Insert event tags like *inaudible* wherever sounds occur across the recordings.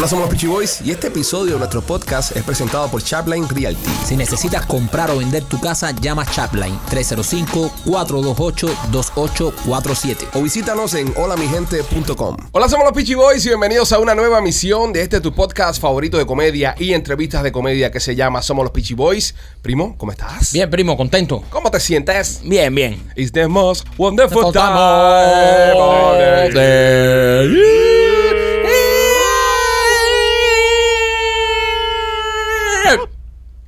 Hola, somos los Peachy Boys y este episodio de nuestro podcast es presentado por Chapline Realty. Si necesitas comprar o vender tu casa, llama Chapline 305-428-2847. O visítanos en holamigente.com. Hola, somos los Peachy Boys y bienvenidos a una nueva misión de este tu podcast favorito de comedia y entrevistas de comedia que se llama Somos los Peachy Boys. Primo, ¿cómo estás? Bien, primo, contento. ¿Cómo te sientes? Bien, bien. It's the most wonderful time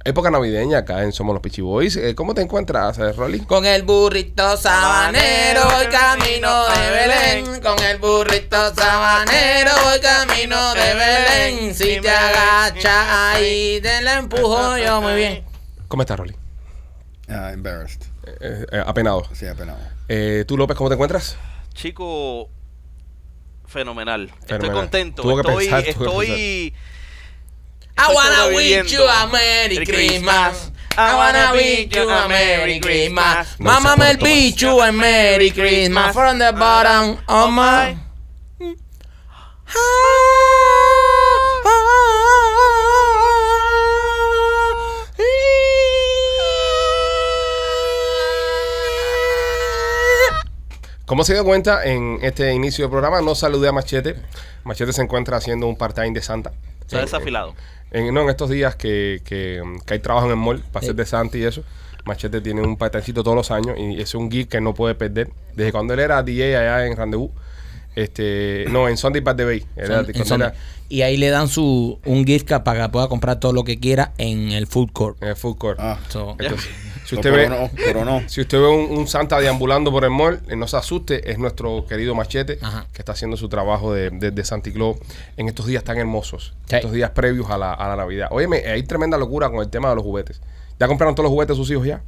Época navideña acá en Somos los Peachy Boys. Eh, ¿Cómo te encuentras, eh, Rolly? Con el burrito sabanero voy camino de Belén. Con el burrito sabanero voy camino de Belén. Si te agachas ahí, te la empujo yo muy bien. ¿Cómo estás, Rolly? Ah, embarrassed. Eh, eh, apenado. Sí, apenado. Eh, ¿Tú, López, cómo te encuentras? Chico, fenomenal. Estoy contento. Tuvo que estoy, pensar, tuvo que estoy, I wanna wish you a Merry Christmas. I wanna wish you a Merry Christmas. No Mámame el bicho a Merry Christmas. From the bottom of my. Como se dio cuenta, en este inicio del programa no saludé a Machete. Machete se encuentra haciendo un part-time de Santa. Está desafilado. En, no, en estos días que, que, que hay trabajo en el mall para hacer de Santa y eso, Machete tiene un patacito todos los años y es un geek que no puede perder. Desde cuando él era DJ allá en Rendezvous, este, no, en Sunday by the Bay. Era- Son- y ahí le dan su un gift card para que pueda comprar todo lo que quiera en el food court. en el food court. Ah, So, Entonces, si no, usted pero ve, no, pero no. *laughs* si usted ve un, un Santa deambulando por el mall, eh, no se asuste, es nuestro querido Machete Ajá. que está haciendo su trabajo de, de, de Santa Claus en estos días tan hermosos, Sí. estos días previos a la, a la Navidad. Óyeme, hay tremenda locura con el tema de los juguetes. ¿Ya compraron todos los juguetes de sus hijos ya?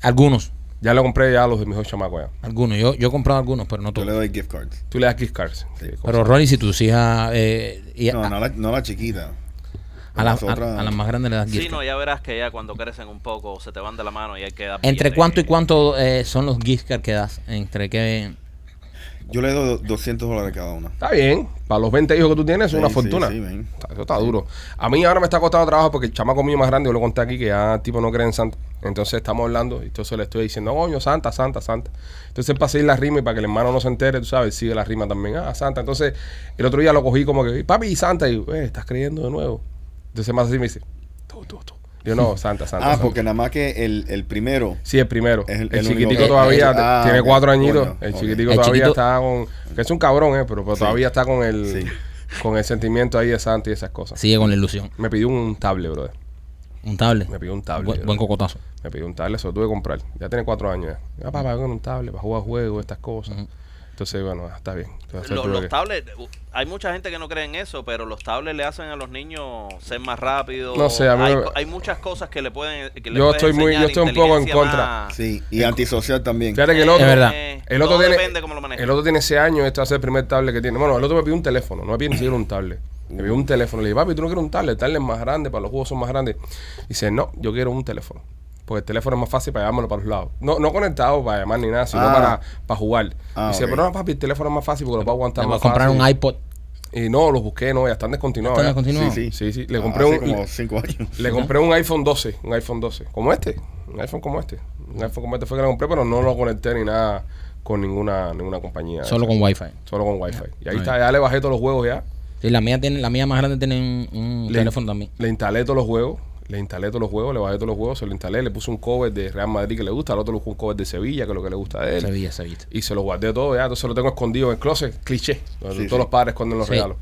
algunos, Ya le compré ya a los de mis hijos chamacos ya. algunos. Yo, yo he comprado algunos, pero no Yo todos. le doy gift cards. Tú le das gift cards. Sí, Pero Ronnie, si tus hijas eh, a, No, no la, no la chiquita. a, la- Las a- otras- a las más grandes le das gift Sí, card. no, ya verás que ya cuando crecen un poco se te van de la mano y hay que dar ¿Entre billete. cuánto y cuánto eh, son los gift cards que das? ¿Entre qué? Yo le doy 200 dólares cada una. Está bien. Para los 20 hijos que tú tienes es Sí, una sí, fortuna. sí. Está- Eso está duro. A mí ahora me está costando trabajo porque el chamaco mío más grande, yo lo conté aquí, que ya tipo no cree en Santa. Entonces estamos hablando y entonces le estoy diciendo, coño, Santa, Santa, Santa. Entonces para seguir la rima y para que el hermano no se entere, tú sabes, sigue la rima también. Ah, Santa. Entonces el otro día lo cogí como que, papi, Santa. Y yo, eh, ¿estás creyendo de nuevo? Entonces más así me dice, tú, tú, tú. Yo no, Santa, Santa. Ah, Santa". porque nada más que el, el primero. Sí, el primero. Es el, el- el chiquitico único- todavía ah, tiene cuatro añitos. el chiquitico El todavía chiquito- está con. Que es un cabrón, ¿eh? Pero, pero Sí. todavía está con el. Sí. Con el sentimiento ahí de Santa y esas cosas. Sigue con la ilusión. Me pidió un tablet, brother. Un tablet. Me pidió un tablet. Buen, buen cocotazo. Me pidió un tablet, se lo tuve que comprar. Ya tiene cuatro años ya. Ya, papá, con un tablet para jugar juegos, estas cosas. Entonces, bueno, está bien. Entonces, Los, tuve los que- tablets, hay mucha gente que no cree en eso, pero los tablets le hacen a los niños ser más rápidos. No sé, a mí hay, me- hay muchas cosas que le pueden. Que le Yo estoy muy- yo estoy un poco en contra. más. Sí, y antisocial también. Fíjate que el otro. Es verdad. Eh, El otro todo tiene. depende cómo lo manejes. El otro tiene ese año, este va a ser el primer tablet que tiene. Bueno, el otro me pidió un teléfono, no me pidió ni siquiera un tablet. Me pidió un teléfono. Le dije, papi, tú no quieres un tablet, el tablet es más grande, para los juegos son más grandes. Dice, no, yo quiero un teléfono. Porque el teléfono es más fácil para llevármelo para los lados. No, no conectado para llamar ni nada, sino Ah. para, para jugar. Ah, Dice, ok. pero no, papi, el teléfono es más fácil porque lo puedo aguantar Te voy a más comprar fácil". un iPod. Y no, los busqué, no, ya están descontinuados. ¿Están ya. descontinuados? Sí, Sí, sí. sí. Le Ah, compré hace un. como 5 años. Le *laughs* compré un iPhone 12, un iPhone 12, como este, un iPhone como este, un iPhone como este fue que le compré, pero no lo conecté ni nada con ninguna ninguna compañía. Solo con Wi-Fi. solo con Wi-Fi. Y ahí Ahí. está, ya le bajé todos los juegos ya, Sí, la mía tiene, la mía más grande tiene un, un Le- teléfono también. le instalé todos los juegos, le instalé todos los juegos, le bajé todos los juegos, se lo instalé, le puse un cover de Real Madrid que le gusta, al otro le puse un cover de Sevilla, que es lo que le gusta a él. Sevilla, Sevilla. Y se lo guardé todo ya, entonces lo tengo escondido en el closet, cliché, donde Sí, todos sí. los padres esconden los Sí. regalos.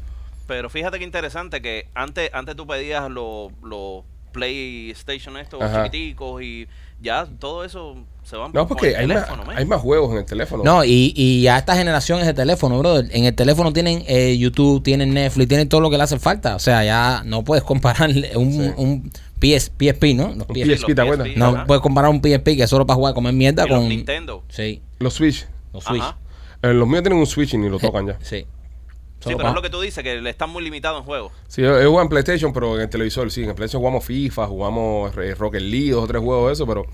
Pero fíjate que interesante que antes, antes tú pedías los los PlayStation estos Ajá. chiquiticos y ya todo eso se van No, por porque el hay, más, teléfono, man. hay más juegos en el teléfono. No, y, y ya esta generación es de teléfono, brother. En el teléfono tienen eh, YouTube, tienen Netflix, tienen todo lo que le hace falta. O sea, ya no puedes comparar *laughs* un, Sí. un PS, PSP, ¿no? Los Un PSP. PSP, ¿te acuerdas? PSP, No ajá. puedes comparar un PSP que es solo para jugar, comer mierda Y los con... Nintendo. Sí, Los Switch, los Switch. Eh, los míos tienen un Switch y ni lo tocan ya. Sí. Sí, pero es lo que tú dices, que le están muy limitados en juegos. Sí, yo, yo juego en PlayStation, pero en el televisor, sí. En el PlayStation jugamos FIFA, jugamos eh, Rocket League, dos o tres juegos de eso, pero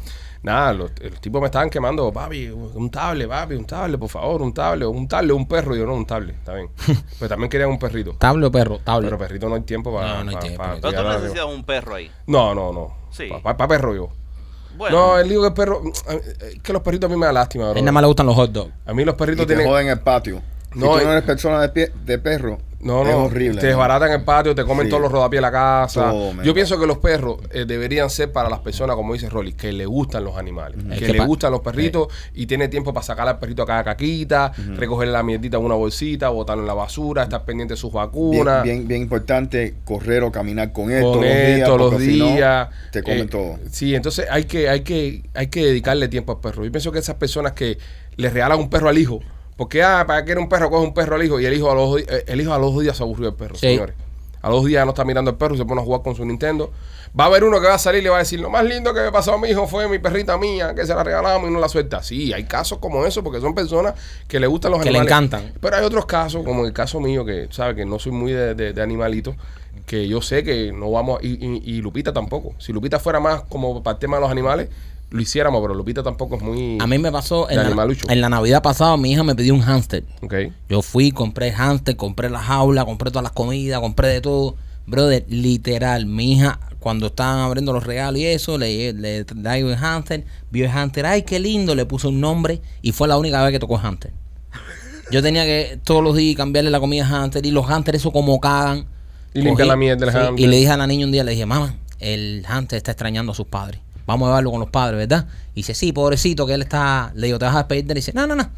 nada, los, los tipos me estaban quemando, papi, un tablet, papi, un tablet, por favor, un tablet, un tablet, un perro. Y yo, no, un tablet, está bien. *laughs* pero también querían un perrito. ¿Tablo o perro? Tablo. Pero perrito no hay tiempo para. No, no hay tiempo. Pero tú a- necesitas un perro ahí. No, no, no. Sí. Para perro yo. Bueno, No, el lío que el perro. Es que los perritos a mí me da lástima, A bro. él nada más le gustan los hot dogs. A mí los Y perritos te tienen. joden en el patio. No, si tú no eres persona de, pie- de perro, No, es no, horrible. te ¿no? desbaratan el patio, te comen Sí. todos los rodapiés de la casa. Todo. Yo pienso que los perros eh, deberían ser para las personas, como dice Rolly, que le gustan los animales, Es que, que le gustan los perritos y tiene tiempo para sacarle al perrito a cada caquita, recogerle la mierdita en una bolsita, botarlo en la basura, estar pendiente de sus vacunas. bien, bien importante correr o caminar con él con todos él los días. todos los porque si no, días. te comen Eh, todo. Sí, entonces hay que, hay que, hay que dedicarle tiempo al perro. Yo pienso que esas personas que le regalan un perro al hijo, porque ah, para que era un perro, coge un perro al hijo y el hijo a los, el hijo a los dos días se aburrió del perro, Sí. señores. A los días no está mirando al perro y se pone a jugar con su Nintendo. Va a haber uno que va a salir y le va a decir, lo más lindo que me pasó a mi hijo fue mi perrita mía, que se la regalamos y no la suelta. Sí, hay casos como eso, porque son personas que le gustan los Que le animales. encantan. Pero hay otros casos, como el caso mío, que sabes que no soy muy de, de- de animalitos, que yo sé que no vamos, y, y- y Lupita tampoco. Si Lupita fuera más como para el tema de los animales, lo hiciéramos, pero Lupita tampoco es muy... A mí me pasó en la, animalucho. en la Navidad pasada, mi hija me pidió un hámster. Ok. Yo fui, compré hámster, compré la jaula, compré todas las comidas, compré de todo. Brother, literal, mi hija, cuando estaban abriendo los regalos y eso, le, le traigo el hámster, vio el hámster, ay, qué lindo, le puso un nombre y fue la única vez que tocó hámster. Yo tenía que todos los días cambiarle la comida a hámster y los hámster eso como cagan. Y limpiar la mierda del sí, hámster. Y le dije a la niña un día, le dije, mamá, el hámster está extrañando a sus padres. Vamos a llevarlo con los padres, ¿verdad? Y dice, sí, pobrecito, que él está... Le digo, ¿te vas a despedir de él? Y dice, no, no, no.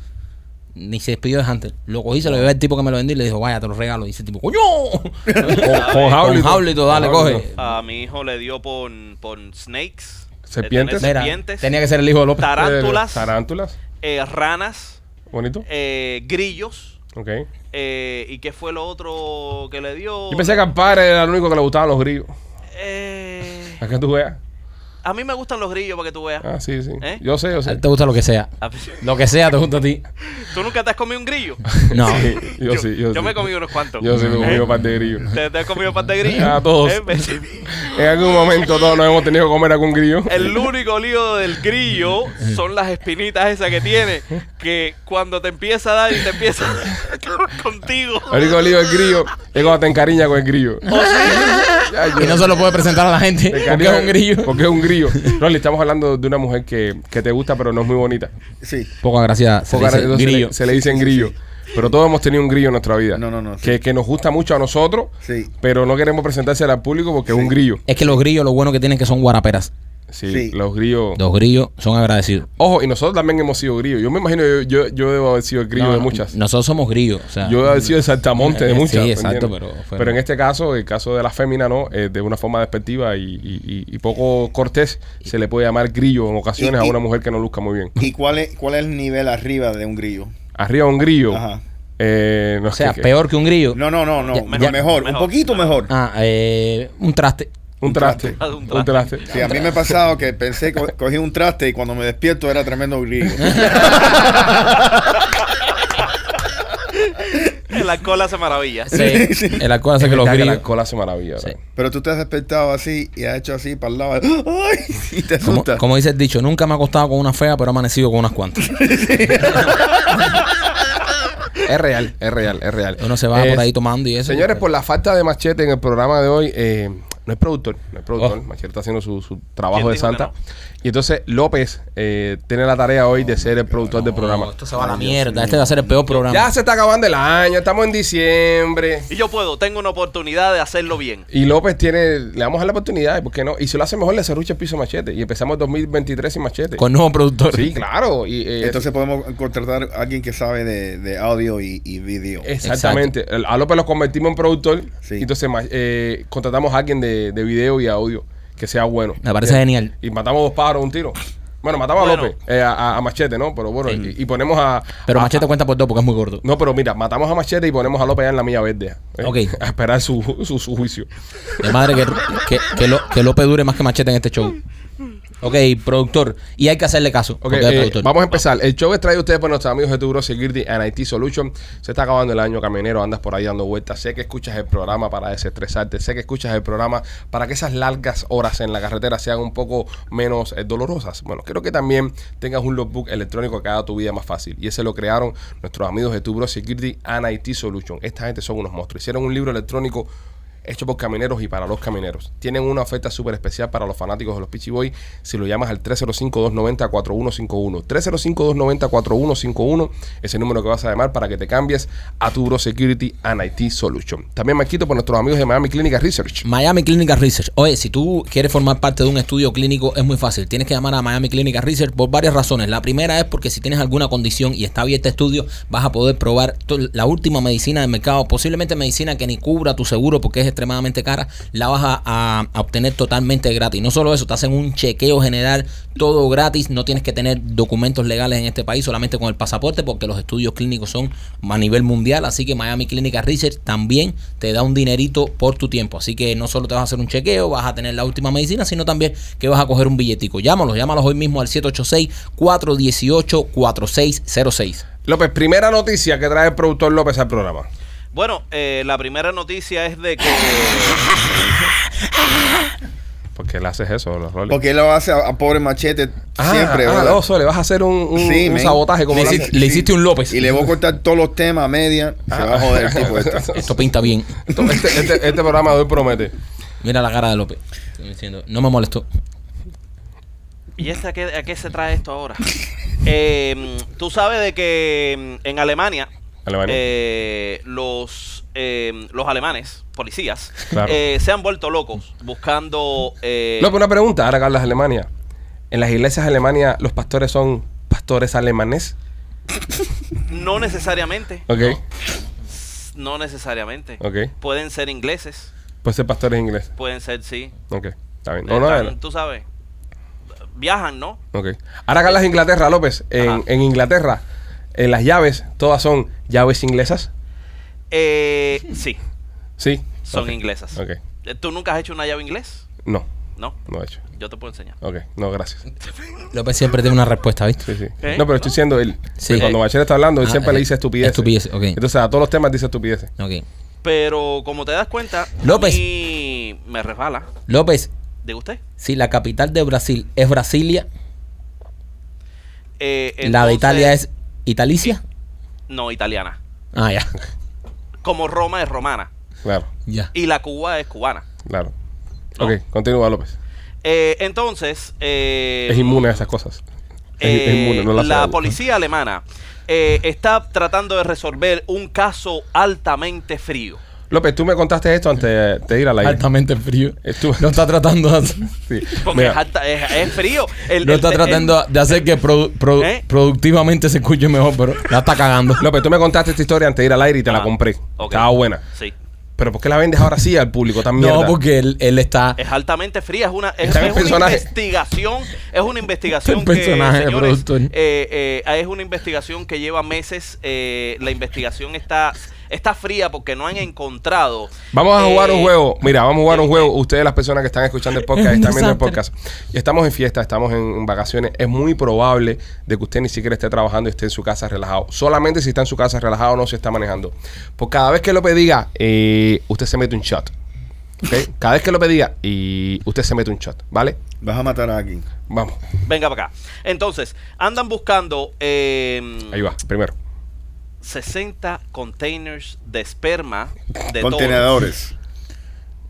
Ni se despidió de Hunter. Lo cogí, se lo llevé al tipo que me lo vendió y le dijo, vaya, te lo regalo. Y dice el tipo, ¡coño! *laughs* Con, todo, dale, coge. a mi hijo le dio por, por snakes. Serpientes. Mira, serpientes, tenía que ser el hijo de López. tarántulas, Eh, Tarántulas. eh, ranas, Bonito. eh, grillos. Ok. eh, ¿Y qué fue lo otro que le dio? Yo pensé que al padre era el único que le gustaban los grillos. Eh, ¿A que tú veas? A mí me gustan los grillos para que tú veas. Ah, sí, sí. ¿Eh? Yo sé, yo A sé. él te gusta lo que sea. A- Lo que sea te gusta a ti. *laughs* ¿Tú nunca te has comido un grillo? *laughs* No. Sí, yo, sí, yo, sí. me he comido unos cuantos. Yo sí me he ¿Eh? comido un par de grillos. ¿Te, te has comido pan de grillo? *laughs* A todos. ¿Eh? En algún momento todos nos hemos tenido que comer algún grillo. El único lío del grillo son las espinitas esas que tiene, que cuando te empieza a dar y te empieza a acabar contigo. El único lío del grillo es cuando te encariñas con el grillo. Ya, Y no se lo puede presentar a la gente te porque es un grillo. Porque es un grillo. No, le *laughs* estamos hablando de una mujer que, que te gusta, pero no es muy bonita. Sí. Poca gracia. Se le dice grillo. le- se le dicen grillo. Pero todos hemos tenido un grillo en nuestra vida. No, no, no, sí. Que, que nos gusta mucho a nosotros, Sí. pero no queremos presentársela al público porque es un grillo. Es que los grillos lo bueno que tienen que son guaraperas. Sí, Sí. los grillos. Los grillos son agradecidos. Ojo, y nosotros también hemos sido grillos. Yo me imagino, yo, yo, yo debo haber sido el grillo No, de no, muchas. Nosotros somos grillos. O sea, Yo debo haber sido el saltamonte de Eh, muchas. sí, ¿me exacto, entiendes? pero fue- en este caso, el caso de la fémina, ¿no? Eh, de una forma despectiva y, y- y- y poco cortés, se le puede llamar grillo en ocasiones Y- y- a una mujer que no luzca muy bien. ¿Y cuál es, cuál es el nivel arriba de un grillo? Arriba un grillo. Ajá. eh, no o sea, peor que un grillo. No, no, no, no. Ya- mejor, ya- mejor, un mejor. poquito mejor. Ah, eh, un traste. Un traste. Un Un traste. Sí, a mí me ha pasado que pensé, co- cogí un traste y cuando me despierto era tremendo grillo. El alcohol hace maravilla. Sí. El alcohol hace Es que los la grillos. alcohol hace maravilla. Sí. Pero tú te has despertado así y has hecho así para el lado. ¡Ay! *laughs* Y te Como, asustas. como dice el dicho, nunca me ha acostado con una fea, pero he amanecido con unas cuantas. *laughs* Es real, es real, es real. Uno se va Eh, por ahí tomando y eso. Señores, por la falta de machete en el programa de hoy, eh, no es productor, no es productor. Oh. Machete está haciendo su, su trabajo ¿Quién de santa. no? Y entonces López eh, tiene la tarea hoy de ser el productor del programa. Esto se va a la mierda. Este va a ser el peor programa. Ya se está acabando el año, estamos en diciembre. Y yo puedo, tengo una oportunidad de hacerlo bien. Y López tiene, le vamos a dar la oportunidad, ¿por qué no? Y si lo hace mejor, le cerrucha el piso a machete. Y empezamos el 2023 sin machete. Con nuevo productor. Sí, claro. Y, eh, Entonces podemos contratar a alguien que sabe de, de audio y, y video. Exactamente. A López lo convertimos en productor. Sí. Y entonces eh, contratamos a alguien de, de video y audio que sea bueno. Me parece Y- genial. Y matamos dos pájaros un tiro. Bueno, matamos Bueno. a López, eh, a, Machete, ¿no? Pero bueno, y, y ponemos a. Pero a- Machete cuenta por dos porque es muy gordo. No, pero mira, matamos a Machete y ponemos a López allá en la milla verde. ¿eh? Ok. *laughs* A esperar su, su, su juicio. De madre que, que, que, Lo- que López dure más que Machete en este show. Ok, productor. Y hay que hacerle caso. Ok, porque es eh, vamos a empezar. El show es traído a ustedes por nuestros amigos de Turo Security and IT Solution. Se está acabando el año, camionero. Andas por ahí dando vueltas. Sé que escuchas el programa para desestresarte. Sé que escuchas el programa para que esas largas horas en la carretera sean un poco menos eh, dolorosas. Bueno, quiero que también tengas un logbook electrónico que haga tu vida más fácil. Y ese lo crearon nuestros amigos de Turo Security and IT Solution. Esta gente son unos monstruos. Hicieron un libro electrónico hecho por camineros y para los camineros. Tienen una oferta súper especial para los fanáticos de los Peachy Boys si lo llamas al 305-290-4151. 305-290-4151 es el número que vas a llamar para que te cambies a tu Bro Security and IT Solution. También me quito por nuestros amigos de Miami Clinical Research. Miami Clinical Research. Oye, si tú quieres formar parte de un estudio clínico, es muy fácil. Tienes que llamar a Miami Clinical Research por varias razones. La primera es porque si tienes alguna condición y está abierto estudio, vas a poder probar la última medicina del mercado. Posiblemente medicina que ni cubra tu seguro porque es extremadamente cara. La vas a, obtener totalmente gratis. No solo eso, te hacen un chequeo general, todo gratis. No tienes que tener documentos legales en este país, solamente con el pasaporte, porque los estudios clínicos son a nivel mundial. Así que Miami Clinical Research también te da un dinerito por tu tiempo. Así que no solo te vas a hacer un chequeo, vas a tener la última medicina, sino también que vas a coger un billetico. Llámalos, llámalos hoy mismo al 786-418-4606. López, primera noticia que trae el productor López al programa. Bueno, eh, la primera noticia es de que *laughs* ¿Por qué le haces eso, los Rolly? Porque él lo hace a, a pobre machete Ah, siempre, ah, ¿verdad? no, Sole, vas a hacer un, un- Sí, un men. sabotaje como Le hiciste- le hiciste un López. Y le voy a cortar todos los temas a media. Se va a joder el tipo este. *laughs* Esto pinta bien. Este, este- este programa de hoy promete. Mira la cara de López. Estoy diciendo, no me molestó. ¿Y este a qué, a qué se trae esto ahora? Eh, Tú sabes de que en Alemania, Alemania. eh, los, eh, los alemanes, policías, Claro. eh, se han vuelto locos buscando... eh, López, una pregunta, ahora que hablas de Alemania. ¿En las iglesias de Alemania los pastores son pastores alemanes? no necesariamente. Ok, No necesariamente. ok. Pueden ser ingleses, Puede ser pastores ingleses. pueden ser, sí. Ok, está bien. No, no, Están, no. Tú sabes, viajan, ¿no? Ok. Ahora que hablas de Inglaterra, López, en, Ajá. en Inglaterra, en las llaves, todas son llaves inglesas. Eh, sí, Sí. son inglesas. Ok. Eh, ¿Tú nunca has hecho una llave inglés? No, No, no he hecho. yo te puedo enseñar. Ok, no, gracias. López siempre tiene una respuesta, ¿viste? Sí, sí. ¿Eh? No, pero estoy diciendo él. Sí. Cuando Machete está hablando, él Ah, siempre eh, le dice estupideces. estupideces, ok. Entonces, a todos los temas dice estupideces. Ok. Pero como te das cuenta, López. a mí me resbala. López, ¿De usted? si la capital de Brasil es Brasilia, Eh, la de Italia es Italicia. No, italiana. Ah, ya. Como Roma es romana. Claro, Ya. Y la Cuba es cubana. claro. No. Ok, continúa, López. Eh, entonces... eh, Es inmune a esas cosas. Es, es eh, inmune, no la policía alemana eh, está tratando de resolver un caso altamente frío. López, tú me contaste esto antes de, ir al aire. Altamente frío. Estuvo- No está tratando de hacer, Sí. Porque Mira, es, alta- es- es frío. El- no el- está el- tratando de hacer que produ- produ- ¿Eh? productivamente se escuche mejor, pero la está cagando. *laughs* López, tú me contaste esta historia antes de ir al aire y te la Ajá. compré. Estaba buena. Sí. Pero ¿por qué la vendes ahora sí al público tan mierda? No, porque él, él está. Es altamente fría, es una, es, es una investigación, es una investigación que, personaje señores, productor. eh, eh, es una investigación que lleva meses, eh, la investigación está, está fría porque no han encontrado. Vamos a jugar eh, un juego. Mira, vamos a jugar un juego. Ustedes, las personas que están escuchando el podcast, están viendo el podcast. Y estamos en fiesta, estamos en, vacaciones. Es muy probable de que usted ni siquiera esté trabajando y esté en su casa relajado. Solamente si está en su casa relajado no se está manejando. Por cada vez que López diga, eh, usted se mete un shot. ¿Ok? Cada vez que López diga, y usted se mete un shot. ¿Vale? Vas a matar a alguien. Vamos. Venga para acá. Entonces, andan buscando eh, Ahí va. Primero. 60 containers de esperma de toro. Contenedores.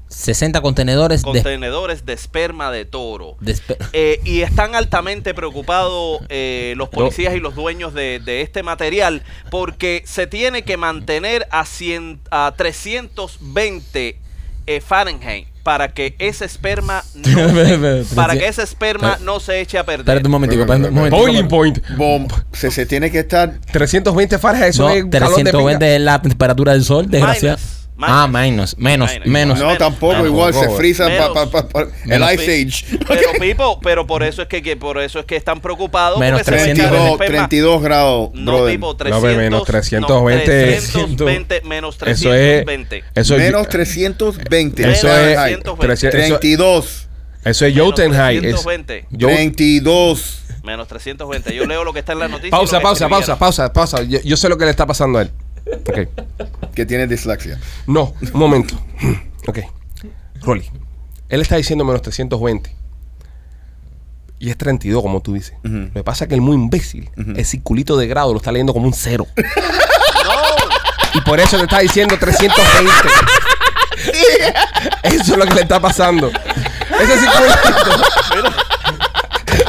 60 contenedores de, Contenedores de esperma de toro. de Eh, y están altamente preocupados eh, los policías y los dueños de, de este material porque se tiene que mantener a, 100, a 320 eh, Fahrenheit para que ese esperma *laughs* no se, para que ese esperma no se eche a perder. Espérate un momentico, espérate un momentico. Boiling point. Bom. Se, se tiene que estar 320 Fahrenheit. Eso No, es calor de 320 pinga. es la temperatura del sol, desgraciado. Minus, Ah, menos, menos, Minus. menos. No, Menos. tampoco, Tampoco, igual se frisa pa- Menos. pa- pa- pa- el Menos. Ice Age. *laughs* Pero Pipo, pero por eso es que, que por eso es que están preocupados Menos porque se va a echar el 32, esperma. 32 grados, No. Pipo, No, 300, menos no, 320. 320 menos Eso es. 320. Eso es. Menos 320. Eso es. Fahrenheit. 320. 300 eso- 32. Eso es Menos Jotunheim. Es, 320. Yo- 32. Menos 320. Yo leo lo que está en la noticia. pausa, pausa, pausa, pausa, pausa. Yo, yo sé lo que le está pasando a él. Ok. Que tiene dislexia. No, un momento. *clears throat* Ok. Rolly. Él está diciendo menos 320. Y es 32, como tú dices. Ujú. Lo que pasa es que el muy imbécil, el circulito de grado lo está leyendo como un cero. *laughs* Y por eso le está diciendo 320. *laughs* Eso es lo que le está pasando. Ese circulito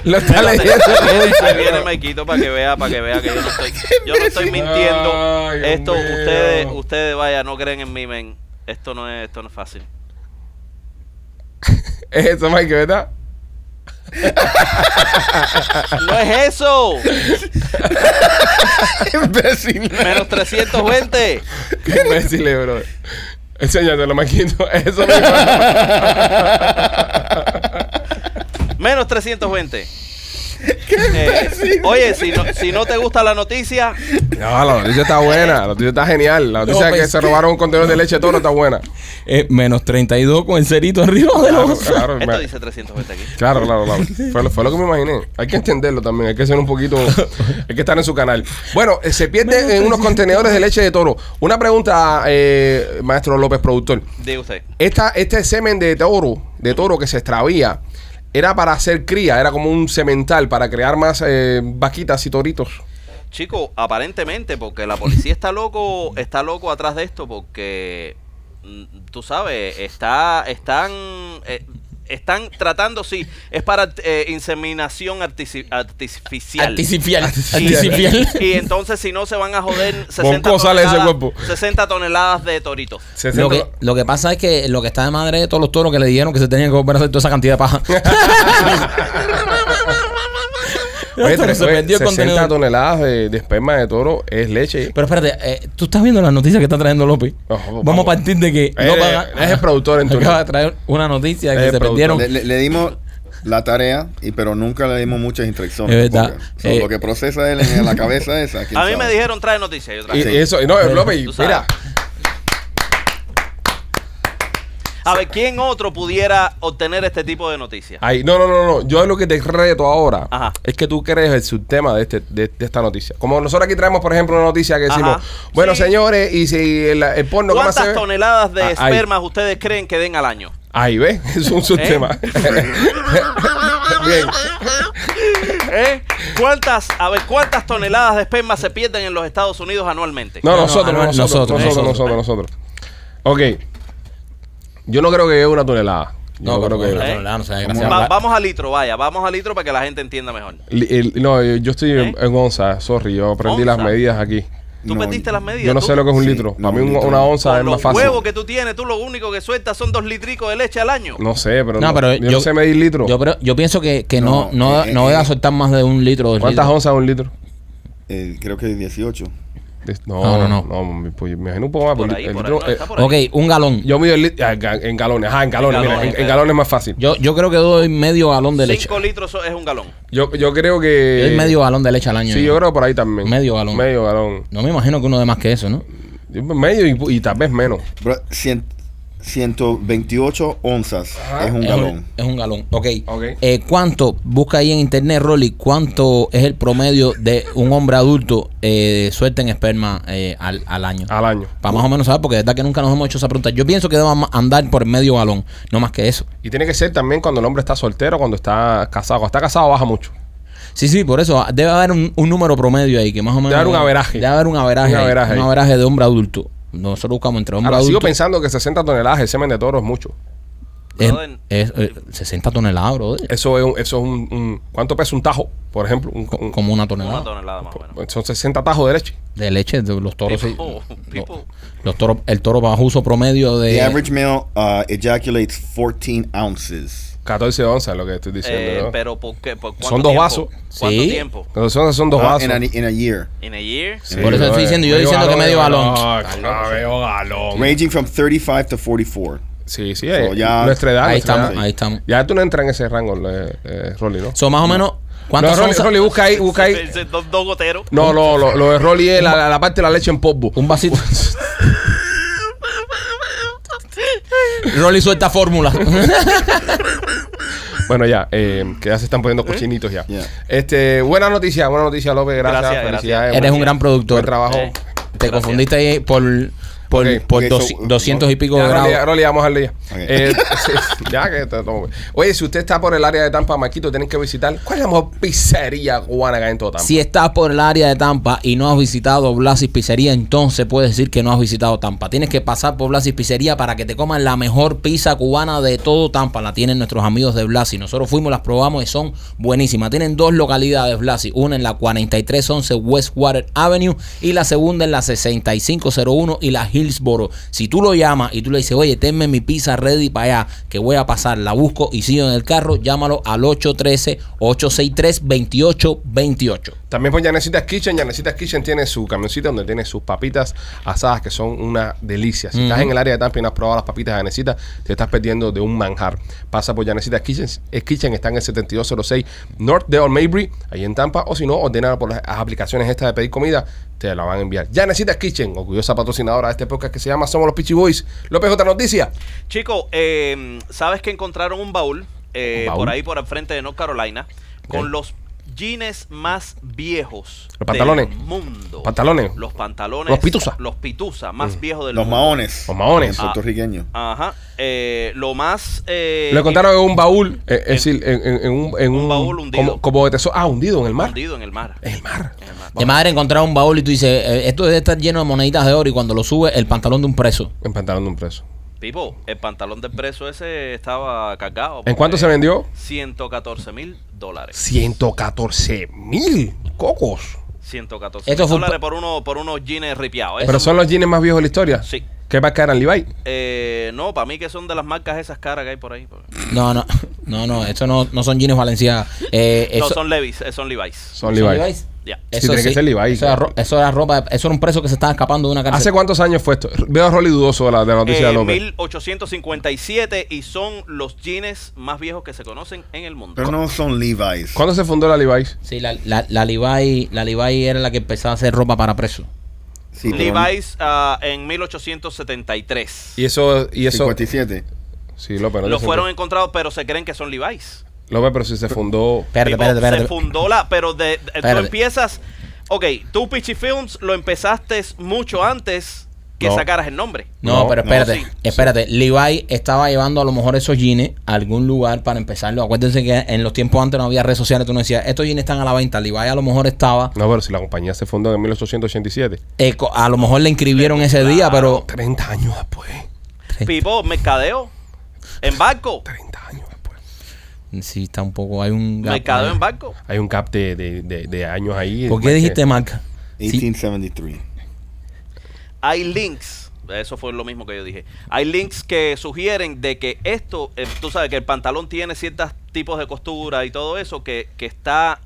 lo está leyendo. viene, se viene Maikito para que vea, para que vea que yo no estoy, *laughs* yo no estoy mintiendo. Ay, esto, mío. ustedes, ustedes, vaya, no creen en mí, men. Esto no es, esto no es fácil. *laughs* Es eso, Mike, ¿verdad? *laughs* No es eso. Imbécil. Menos 320. Qué imbécil, bro. Enséñatelo, Maquito. Eso mismo. Menos 320. *laughs* Eh, oye, si no, si no te gusta la noticia, No, la noticia está buena. La noticia está genial. La noticia No, de que pues, se robaron un contenedor de leche de toro está buena. *laughs* Eh, menos 32 con el cerito arriba de la Claro, bolsa. claro, esto me- dice 320 aquí. claro, claro, claro. Fue, lo- fue lo que me imaginé. Hay que entenderlo también. Hay que ser un poquito. Hay que estar en su canal. Bueno, eh, se pierde en unos contenedores de leche de toro. Una pregunta, eh, maestro López, productor. Diga usted. Esta, este semen de toro, de toro que se extravía, era para hacer cría, era como un semental para crear más eh, vaquitas y toritos. Chico, aparentemente, porque la policía está loco, está loco atrás de esto, porque mm, tú sabes, está, están, eh, están tratando, sí, es para eh, inseminación artici- artificial. Artificial. Y, Artificial. y- y entonces si no se van a joder 60 Bonco sale ese toneladas, cuerpo. 60 toneladas de toritos. Lo que, lo que pasa es que lo que está de madre de todos los toros que le dijeron que se tenían que volver a hacer toda esa cantidad de paja. *laughs* Oye, Pero tres- se el 60 contenedor. toneladas de, de esperma de toro es leche. Pero espérate, eh, tú estás viendo las noticias que está trayendo López. Ojo, vamos, vamos. a partir de que Eh, López haga- es el productor en turno. acaba de traer una noticia que se productor. perdieron. Le, le- le dimos la tarea, y pero nunca le dimos muchas instrucciones. Es verdad. porque, so, Eh, lo que procesa él en la cabeza esa. ¿quién A mí me sabe? dijeron trae noticias. yo traje. Y, Sí. eso, y no, López, mira, A ver, ¿quién otro pudiera obtener este tipo de noticias? ahí, no, no, no, no, yo lo que te reto ahora Ajá. es que tú crees el subtema de, este, de, de esta noticia. Como nosotros aquí traemos, por ejemplo, una noticia que decimos, Ajá. bueno, Sí. señores, y si el, el porno que más se ¿Cuántas toneladas de Ah, ahí. espermas ustedes creen que den al año? Ahí, ¿ves? *laughs* Es un subtema. *laughs* Bien. ¿Eh? ¿Cuántas, a ver, cuántas toneladas de esperma se pierden en los Estados Unidos anualmente? No, No, no, nosotros, nosotros, nosotros, nosotros, nosotros, nosotros. nosotros, Ok. Yo no creo que es una tonelada. Yo no, creo que... no, ¿Eh? no, sea. Va- Va- vamos a litro, vaya, vamos a litro para que la gente entienda mejor. Li- el- no, yo estoy en- ¿Eh? en onza, sorry, yo aprendí las ¿Onza? medidas aquí. ¿Tú No, perdiste las medidas? Yo no ¿Tú? sé lo que es un Sí, litro. no, Para mí un un- litro. una onza Con es más los fácil. huevos que tú tienes, tú lo único que sueltas son dos litricos de leche al año. No sé, pero, No, pero yo, yo, no sé medir litro. Yo, pero- yo pienso que, que no, No, no, eh, no eh, soltar más de un litro. dos ¿Cuántas litros. onzas es un litro? Eh, creo que 18. No, No, no, no, no. pues me imagino un poco más. Por ahí, el por ahí, litro, no, eh, por. Ok, un galón. yo mido el lit- ah, en galones. Ajá, en galones. En mira, galones, en, en galones es más fácil. Yo, yo creo que doy medio galón de leche. Cinco litros so- es un galón. Yo, yo creo que. Doy medio galón de leche al año. Sí, yo creo por ahí también. Medio galón. Medio galón. No me imagino que uno de más que eso, ¿no? Yo Medio y, y tal vez menos. Bro, cien- 128 onzas es un es galón. Un, es un galón. Ok. Ok. Eh, ¿Cuánto? Busca ahí en internet, Rolly, ¿cuánto es el promedio de un hombre adulto eh, suelta en esperma eh, al, al año? Al año. Para más o menos saber, porque de verdad que nunca nos hemos hecho esa pregunta. Yo pienso que debemos andar por medio galón, no más que eso. Y tiene que ser también cuando el hombre está soltero, cuando está casado. Cuando está casado baja mucho. Sí, sí, por eso debe haber un, un número promedio ahí que más o menos. Debe haber un averaje. Debe haber un averaje. Un ahí, averaje un averaje de hombre adulto. Nosotros buscamos entre hombre Ahora, sigo pensando que 60 toneladas de semen de toro es mucho. Es, es, eh, 60 toneladas, brother. Eso es un, eso es un, un- ¿Cuánto pesa un tajo, por ejemplo? Un- un- Como una tonelada. Una tonelada más o menos. son 60 tajos de leche. De leche, de los toros. sí. People, people. Los, los toros, el toro bajo uso promedio The de. average male uh, ejaculates 14 ounces. 14 onzas, lo que estoy diciendo. Eh, ¿no? pero ¿por qué? ¿Por cuánto Son dos tiempo? vasos. ¿Cuánto Sí. tiempo? Entonces son, son dos Uh, vasos. in, a, in a year. ¿In a year? Sí, Por eso estoy diciendo, yo diciendo que medio galón. No, medio galón. Ranging from 35 to 44. Sí, sí. eh, ya- nuestra edad. ahí nuestra estamos, edad. ahí estamos. Ya tú no entras en ese rango, eh, eh, Rolly, ¿no? Son más o menos. No, ¿Cuántas Rolly? Rolly, busca ahí, busca ahí. *laughs* Dos, dos goteros. No, no, lo, lo de Rolly es la, la- la parte de la leche en polvo. Un vasito. *laughs* *laughs* Rolly suelta fórmula. *laughs* Bueno, ya, eh, que ya se están poniendo cochinitos ya. Ya. Este, buena noticia, buena noticia, López. Gracias, Gracias, felicidades. Eres un gran productor. Buen trabajo. Eh. Te Gracias. confundiste ahí por, por, Ok, por dos- so, 200 y pico Ya, de grados. Rolly, vamos al día. Eh, *laughs* ya que te tomo. Oye, si usted está por el área de Tampa, Maquito, tienen que visitar. ¿Cuál es la mejor pizzería cubana que hay en todo Tampa? Si estás por el área de Tampa y no has visitado Blasis Pizzería, entonces puedes decir que no has visitado Tampa. Tienes que pasar por Blasis Pizzería para que te coman la mejor pizza cubana de todo Tampa. La tienen nuestros amigos de Blasis. Nosotros fuimos, las probamos y son buenísimas. Tienen dos localidades Blasis. Una en la 4311 Westwater Avenue y la segunda en la 6501 y la Hillsboro. Si tú lo llamas y tú le dices, oye, tenme mi pizza ready para allá, que voy a pasar, la busco y sigo en el carro, llámalo al 813-863-2828. También por Yanecitas Kitchen. Yanecitas Kitchen tiene su camioncito donde tiene sus papitas asadas que son una delicia. Si estás en el área de Tampa y no has probado las papitas de Yanecita, te estás perdiendo de un manjar. Pasa por Yanecitas Kitchen. Es Kitchen está en el 7206 North de Old Maybury, ahí en Tampa. O si no, ordena por las aplicaciones estas de pedir comida, te la van a enviar. Yanecitas Kitchen, orgullosa patrocinadora de este podcast que se llama Somos los Pichi Boys. López, otra noticia. Chico, eh, ¿sabes que encontraron un baúl, eh, ¿Un baúl? por ahí por el frente de North Carolina con los jeans más viejos ¿Los pantalones? del mundo? ¿Pantalones? Los pantalones. ¿Los pitusa? Los pitusa más viejos del Los mundo. maones. Los maones. En puertorriqueños. Ajá. Eh, lo más. Eh, Lo encontraron en un baúl, eh, es decir, en, en- en un, en Un baúl hundido. Como, como de tesoro. Ah, hundido en el mar. hundido en el mar. En el mar. En el mar. De madre encontrar un baúl y tú dices, eh, esto debe estar lleno de moneditas de oro y cuando lo sube el pantalón de un preso. En pantalón de un preso. Pipo, el pantalón del preso ese estaba cargado. ¿En cuánto se vendió? 114 mil dólares. 114 mil cocos. 114 Esto mil dólares por, uno, por unos jeans ripiados. Pero son los jeans más viejos de la historia. Sí. ¿Qué marca eran Levi? Eh, no, para mí que son de las marcas esas caras que hay por ahí. No, no, *laughs* no, no, esto no, no son jeans Valenciaga. Eh, no, eso- son Levi's, eh, son Levi's. Son ¿son Levi. Levi's? Ya. Sí, tiene que ser Levi's. Eso era, ro- eso era ropa, eso era un preso que se estaba escapando de una cárcel. ¿Hace cuántos años fue esto? Veo a Rolly dudoso de la, de la noticia de Eh, López. 1857 y son los jeans más viejos que se conocen en el mundo. Pero no son Levi's. ¿Cuándo se fundó la Levi's? Sí, la, la, la Levi, la Levi era la que empezaba a hacer ropa para presos. Sí, Levi's ah, en 1873. Y eso, y eso. 57. Sí, López, no Lo te fueron encontrados, pero se creen que son Levi's. López, pero si se fundó. Espérate, espérate, espérate. Se fundó la, pero de, de- tú Espérate. empiezas, ok, tú Pichi Films lo empezaste mucho antes que No. sacaras el nombre. No, No, pero no, espérate, sí. espérate. Levi estaba llevando a lo mejor esos jeans a algún lugar para empezarlo. Acuérdense que en los tiempos antes no había redes sociales. Tú no decías, estos jeans están a la venta. Levi a lo mejor estaba, No, pero si la compañía se fundó en 1887. eh, a lo mejor le inscribieron ese día, pero 30 años después. Pipo, mercadeo. En barco. 30 años después. Sí está un poco, hay un gap ahí. en barco. Hay un gap de, de, de, de años ahí. ¿Por qué dijiste marca? Sí, 1873. Hay links. Eso fue lo mismo que yo dije. Hay links que sugieren de que esto, eh, tú sabes que el pantalón tiene ciertos tipos de costura y todo eso que, que está,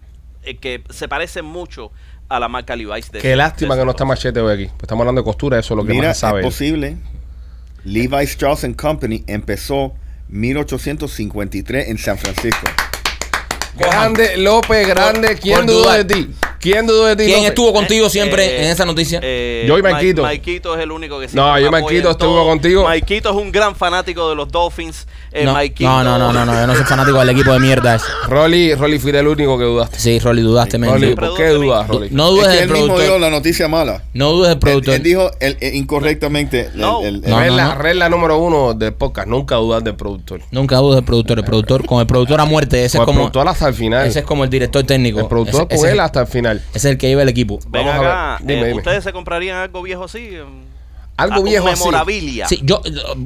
eh, que se parece mucho a la marca Levi's. de Qué ese- lástima de que no está Machete hoy aquí. Pues estamos hablando de costura, eso es lo que Mira, más es sabe. él. posible. Levi Strauss and Company empezó 1853 en San Francisco. Grande, López, grande. ¿Quién dudó dudar. de ti? ¿Quién dudó de ti? ¿Quién López? estuvo contigo Eh, siempre eh, en esa noticia? eh, Yo y Mike- Maikito. Maikito es el único que No, siempre yo me Maikito apoya en estuvo todo. contigo. Maikito es un gran fanático de los Dolphins. Eh, no, Maikito- no, no, no, no, no, yo no soy fanático del equipo de mierda ese. Rolly, Rolly, fui el único que dudaste. Sí, Rolly, dudaste, men. Rolly, ¿por qué dudas de dudas, Rolly? No Es dudes que del él mismo dio productor. la noticia mala. No dudes del Él, productor. él dijo el- incorrectamente. el- No. el- el- No, regla, no. regla número uno del podcast, nunca dudar del productor. Nunca dudes del productor. El productor, con el productor a muerte, ese Con es el como. productor hasta el final. Ese es como el director técnico. el productor Ese- con ese- él hasta el final. Ese es el que lleva el equipo. Ven Vamos a acá, ver. Dime, eh, dime. ¿ustedes se comprarían algo viejo así? Eh, Algo algo viejo así. memorabilia. Sí, yo.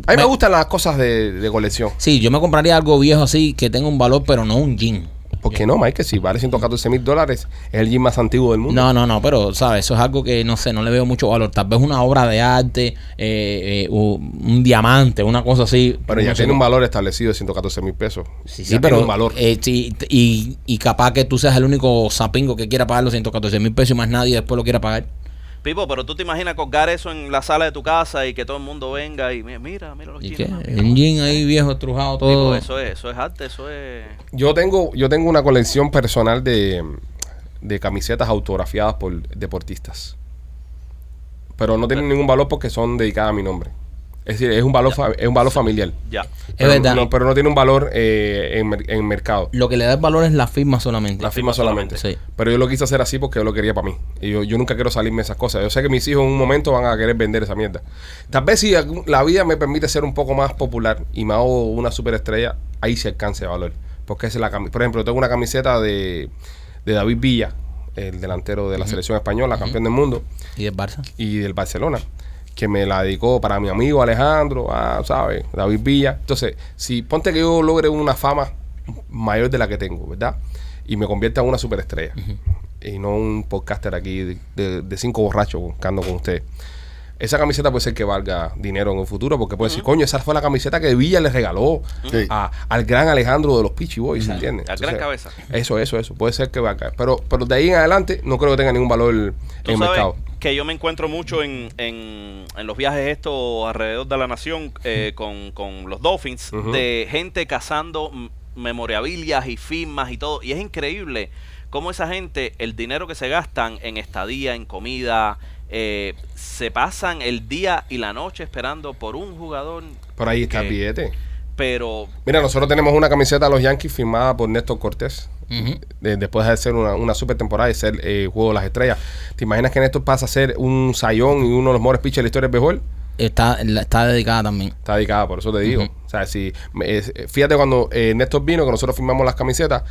A mí me gustan las cosas de, de colección. Sí, yo me compraría algo viejo así que tenga un valor, pero no un jean. ¿Por qué no, Mike? Que si vale 114 mil dólares, es el gym más antiguo del mundo. No, no, no, pero, ¿sabes? Eso es algo que, no sé, no le veo mucho valor. Tal vez una obra de arte, eh, eh, un diamante, una cosa así. Pero ya no sé tiene un valor establecido de 114 mil pesos. Sí, Ya sí, tiene pero. un valor. eh, sí, y, y capaz que tú seas el único sapingo que quiera pagar los 114 mil pesos y más nadie después lo quiera pagar. Pipo, pero tú te imaginas colgar eso en la sala de tu casa y que todo el mundo venga y mira, mira, mira los ¿Y chinos. qué? Un jean ahí viejo, estrujado, Pipo, todo. eso es, eso es arte, eso es. Yo tengo, yo tengo una colección personal de, de camisetas autografiadas por deportistas. Pero no tienen ningún valor porque son dedicadas a mi nombre. Es decir, es un valor, fa- es un valor familiar. Ya. Pero verdad. No, pero no tiene un valor eh, en, mer- en mercado. Lo que le da el valor es la firma solamente. La firma solamente. Sí. Pero yo lo quise hacer así porque yo lo quería para mí. Y yo, yo nunca quiero salirme de esas cosas. Yo sé que mis hijos en un momento van a querer vender esa mierda. Tal vez si algún- la vida me permite ser un poco más popular y me hago una superestrella, ahí se alcance de valor. Porque es la cami- Por ejemplo, tengo una camiseta de, de David Villa, el delantero de la selección española, campeón del mundo, ¿Y del Barça? y del Barcelona, que me la dedicó para mi amigo Alejandro, ah, ¿sabes? David Villa. Entonces, si ponte que yo logre una fama mayor de la que tengo, ¿verdad? Y me convierta en una superestrella. Y no un podcaster aquí de, de- de cinco borrachos buscando con ustedes. Esa camiseta puede ser que valga dinero en un futuro, porque puede decir, coño, esa fue la camiseta que Villa le regaló a- al gran Alejandro de los Peachy Boys, ¿entiendes? Al gran cabeza. Eso, eso, eso. Puede ser que valga. Pero, pero de ahí en adelante no creo que tenga ningún valor en el sabes mercado. Que yo me encuentro mucho en, en, en los viajes estos alrededor de la nación eh, con, con los Dolphins, de gente cazando memorabilias y firmas y todo. Y es increíble cómo esa gente, el dinero que se gastan en estadía, en comida, eh, se pasan el día y la noche esperando por un jugador. Por ahí está el billete. Pero Mira, nosotros tenemos una camiseta de los Yankees firmada por Néstor Cortés. De- después de hacer una, una super temporada y ser eh, Juego de las Estrellas. ¿Te imaginas que Néstor pasa a ser un sayón y uno de los mejores pitchers de la historia del béisbol? Está, está dedicada también. Está dedicada, por eso te digo. O sea, si, es- fíjate cuando eh, Néstor vino, que nosotros firmamos las camisetas,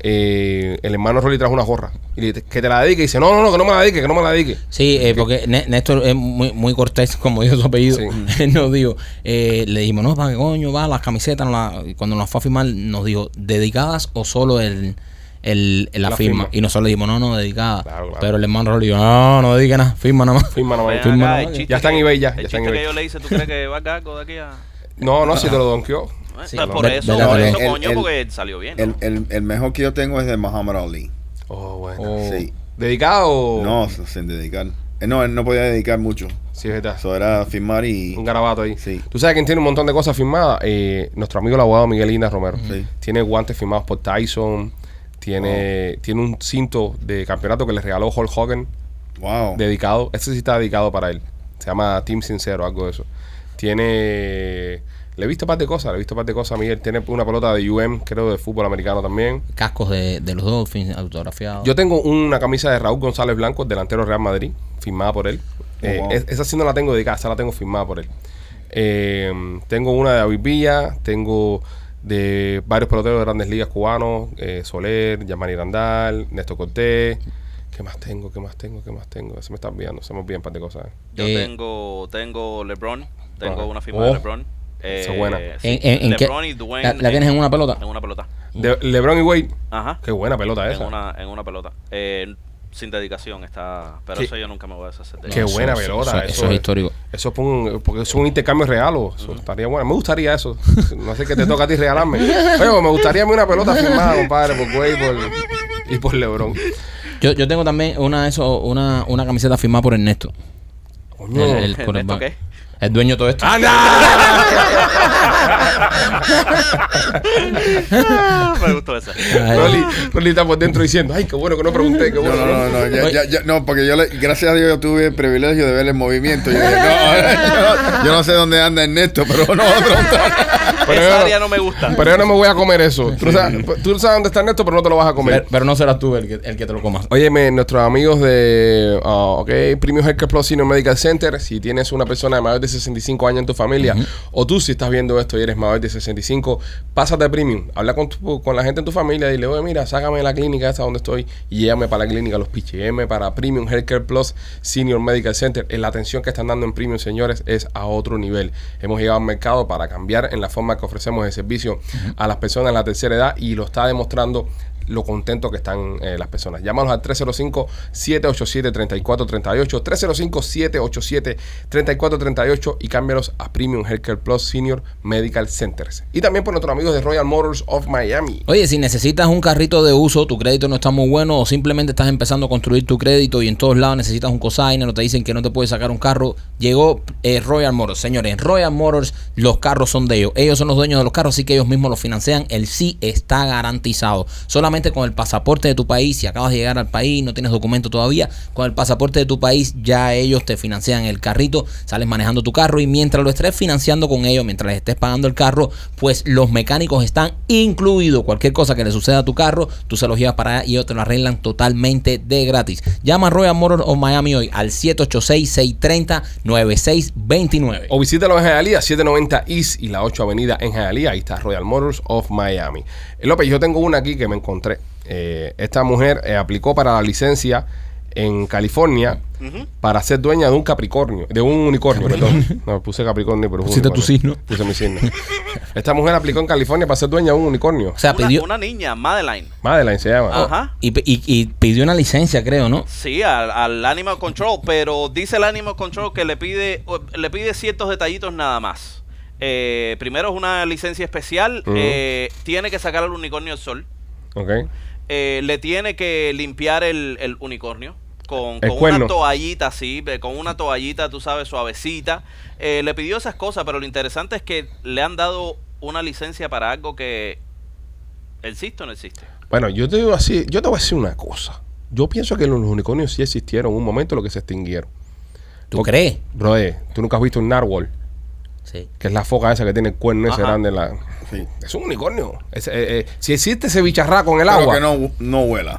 eh, el hermano Rolly trajo una gorra. Y le dice, que te la dedique. Y dice, no, no, no, que no me la dedique, que no me la dedique. Sí, eh, porque Né- Néstor es muy, muy cortés, *laughs* como dijo su apellido. Sí. Él *laughs* nos dijo, eh, le dijimos, no, para qué coño, va, las camisetas, no la- cuando nos fue a firmar, nos dijo, ¿dedicadas o solo el, el, la, La firma? firma. Y nosotros le dijimos, no, no, dedicada. Claro, claro. Pero el hermano Rolly dijo, no, no dedique nada, firma nada más. Firma nomás. ven firma vale. chiste Ya está en eBay ya, El ya está en chiste que yo le hice, ¿tú crees que va a algo de aquí a.? No, no, si te lo *laughs* donkeó. Sí, Pues no, por ve- eso, por eso, coño, el- porque salió bien. ¿no? El, el, el mejor que yo tengo es de Muhammad Ali. Oh, bueno. Oh. Sí. ¿Dedicado? No, sin dedicar. Eh, No, él no podía dedicar mucho. Sí, es verdad. Eso era firmar y... Un garabato ahí. Sí. Tú sabes quién tiene un montón de cosas firmadas. Eh, nuestro amigo el abogado Miguel Ina Romero. Sí. Tiene guantes firmados por Tyson. Tiene, tiene un cinto de campeonato que le regaló Hulk Hogan Wow. dedicado. Ese sí está dedicado para él. Se llama Team Sincero, algo de eso. Tiene. Le he visto un par de cosas. Le he visto un par de cosas a Miguel. Tiene una pelota de UM, creo, de fútbol americano también. Cascos de, de los Dolphins autografiados. Yo tengo una camisa de Raúl González Blanco, el delantero Real Madrid, firmada por él. Eh, wow. es- esa sí no la tengo dedicada, esa la tengo firmada por él. Eh, tengo una de David Villa, tengo de varios peloteros de grandes ligas cubanos, eh, Soler, Yamani Randall, Néstor Cortés. ¿Qué más tengo? ¿Qué más tengo? ¿Qué más tengo? Se me están olvidando, se me olvidan un par de cosas. eh. Yo Eh, tengo, tengo LeBron, tengo Ajá. una firma Oh, de LeBron. Esa Eh, buena. sí, ¿En, en, en qué? LeBron y Dwayne. ¿La, la tienes en una pelota? En una pelota. De LeBron y Wade, Ajá. qué buena pelota En esa. una, en una pelota. Eh, sin dedicación está. Pero ¿Qué? eso yo nunca me voy a deshacer de Qué Eso- buena eso- pelota. eso- eso es histórico. Eso es un, porque es un intercambio real. o- Eso estaría bueno. Me gustaría eso. No sé qué te toca a ti regalarme. Oye, me gustaría a mí una pelota firmada, compadre, por Wade y por, y por LeBron. Yo, yo tengo también una, eso, una, una camiseta firmada por Ernesto. Coño. El, el ¿Ernesto quarterback. qué? El dueño de todo esto. *laughs* me gustó esa. Rolly, Rolly está por dentro diciendo, ay, qué bueno que no pregunté, qué No, bueno. no, no, no, ya- ya- ya- no, porque yo, le- gracias a Dios, yo tuve el privilegio de ver el movimiento. Yo, dije, no, *laughs* yo, no, yo no sé dónde anda Ernesto, pero no voy a preguntar. *laughs* Pero yo esa no- área no me gusta. Pero yo no me voy a comer eso. Tú, sabes, tú sabes dónde está Ernesto, pero no te lo vas a comer. Pero, pero no serás tú el que, el que te lo comas. Óyeme, nuestros amigos de ah, ok, Premium Healthcare Plus Senior Medical Center, si tienes una persona de mayor de 65 años en tu familia, o tú si estás viendo esto y eres mayor de 65, pásate a Premium, habla con, tu- con la gente en tu familia y dile, oye, mira, sácame de la clínica esa donde estoy y llévame para la clínica Los Piches, llévame para Premium Healthcare Plus Senior Medical Center. Eh, La atención que están dando en Premium, señores, es a otro nivel. Hemos llegado al mercado para cambiar en la forma que ofrecemos el servicio a las personas en la tercera edad y lo está demostrando lo contento que están eh, las personas. Llámanos al 305-787-3438, 305-787-3438 y cámbialos a Premium Healthcare Plus Senior Medical Centers. Y también por nuestros amigos de Royal Motors of Miami. Oye, si necesitas un carrito de uso, tu crédito no está muy bueno o simplemente estás empezando a construir tu crédito y en todos lados necesitas un cosigner o te dicen que no te puedes sacar un carro, llegó eh, Royal Motors. Señores, Royal Motors los carros son de ellos. Ellos son los dueños de los carros, así que ellos mismos los financian. El sí está garantizado. Solamente con el pasaporte de tu país, si acabas de llegar al país, no tienes documento todavía, con el pasaporte de tu país ya ellos te financian el carrito, sales manejando tu carro y mientras lo estés financiando con ellos, mientras les estés pagando el carro, pues los mecánicos están incluidos. Cualquier cosa que le suceda a tu carro, tú se los llevas para allá y ellos te lo arreglan totalmente de gratis. Llama a Royal Motors of Miami hoy al 786-630-9629. O visítalo en Hialeah, 790 East y la 8 Avenida en Hialeah. Ahí está Royal Motors of Miami. Eh, López, yo tengo una aquí que me encontré. Eh, esta mujer eh, aplicó para la licencia en California para ser dueña de un capricornio, de un unicornio, perdón. No, puse capricornio, pero Pusiste tu signo. Puse mi signo. Esta mujer aplicó en California para ser dueña de un unicornio. O sea, Una, pidió, una niña, Madeline. Madeline se llama. Ajá. y, y- y pidió una licencia, creo, ¿no? Sí, al, al Animal Control, pero dice el Animal Control que le pide, le pide ciertos detallitos nada más. Eh, primero es una licencia especial, eh, tiene que sacar al unicornio al sol, Ok. eh, le tiene que limpiar el, el unicornio con, El con una toallita así, eh, con una toallita, tú sabes, suavecita. Eh, le pidió esas cosas, pero lo interesante es que le han dado una licencia para algo que existe o no existe. Bueno, yo te digo así, yo te voy a decir una cosa. Yo pienso que los unicornios sí existieron en un momento lo que se extinguieron. ¿Tú Porque- crees? Brother, tú nunca has visto un narwhal, Sí. que es la foca esa que tiene el cuerno ese Ajá. grande en la. Sí. Es un unicornio. Eh, eh, si existe ese bicharraco en el Pero agua. que no, no huela.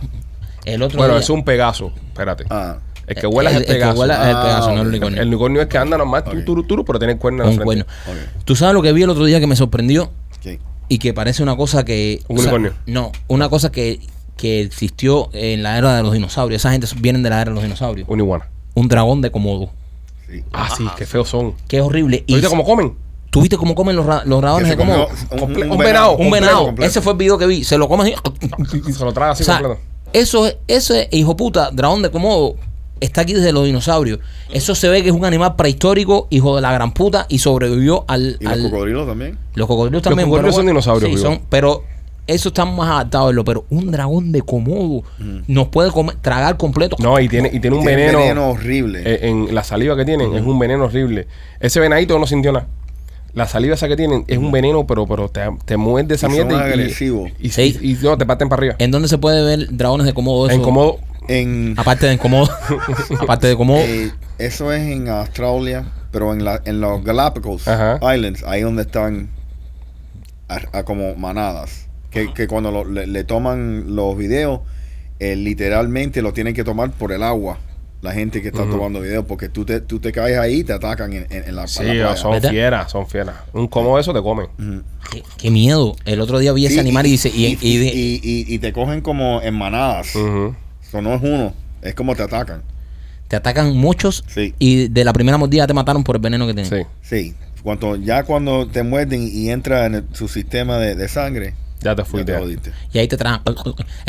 El otro bueno, día- es un pegaso. Espérate. Ah. el que huela es el el que pegaso. huela es el Ah, pegaso, no el unicornio. El unicornio es que anda nomás, Ok. turu, turu, turu, pero tiene el cuerno en la un frente. cuerno. Ok. ¿Tú sabes lo que vi el otro día que me sorprendió? Y que parece una cosa que... Un o sea, unicornio. no, una cosa que, que existió en la era de los dinosaurios. Esa gente vienen de la era de los dinosaurios. Una iguana. Un dragón de Komodo. Sí. Ah, sí, qué feos son. Qué horrible. ¿Viste cómo comen? ¿Tú viste cómo comen los, ra- los de Comple- un venado. Un venado. completo. Ese fue el video que vi. Se lo come así. *laughs* Se lo traga así O sea, completo. eso es, ese hijo puta, dragón de Komodo, está aquí desde los dinosaurios. Eso se ve que es un animal prehistórico, hijo de la gran puta, y sobrevivió al. ¿Y los al- cocodrilos también? los cocodrilos también. cocodrilos pero son dinosaurios Sí, son, pero eso está más adaptado a verlo. Pero un dragón de Komodo nos puede comer, tragar completo. No, y tiene, y tiene un Tiene veneno. veneno horrible. eh, en la saliva que tienen es un veneno horrible. Ese venadito no sintió nada. La saliva esa que tienen es un veneno, pero, pero te, te muerde esa Y son mierda y, agresivos. y, y, Sí. y- y no, te parten para arriba. ¿En dónde se puede ver dragones de Komodo? Eso? En Komodo, En, Aparte de en Komodo. *laughs* aparte de Komodo. eh, eso es en Australia, pero en, la, en los Galapagos Ajá. Islands, ahí donde están a- a como manadas. Que, que cuando lo- le, le toman los videos, eh, literalmente lo tienen que tomar por el agua. La gente que está tomando videos, porque tú te, tú te caes ahí y te atacan en, en- en la, sí, la son ¿Verdad? fieras, son fieras. Un de eso te comen. Ujú. qué, qué miedo. El otro día vi ese animal y, dice. Y, y, y de- y- y- y te cogen como en manadas. Eso no es uno, es como te atacan. te atacan muchos. Sí. Y de la primera mordida te mataron por el veneno que tienen. Sí, Sí, cuando, ya cuando te muerden y entra en el- su sistema de, de sangre, ya te ya fuiste. te. Y ahí te traen.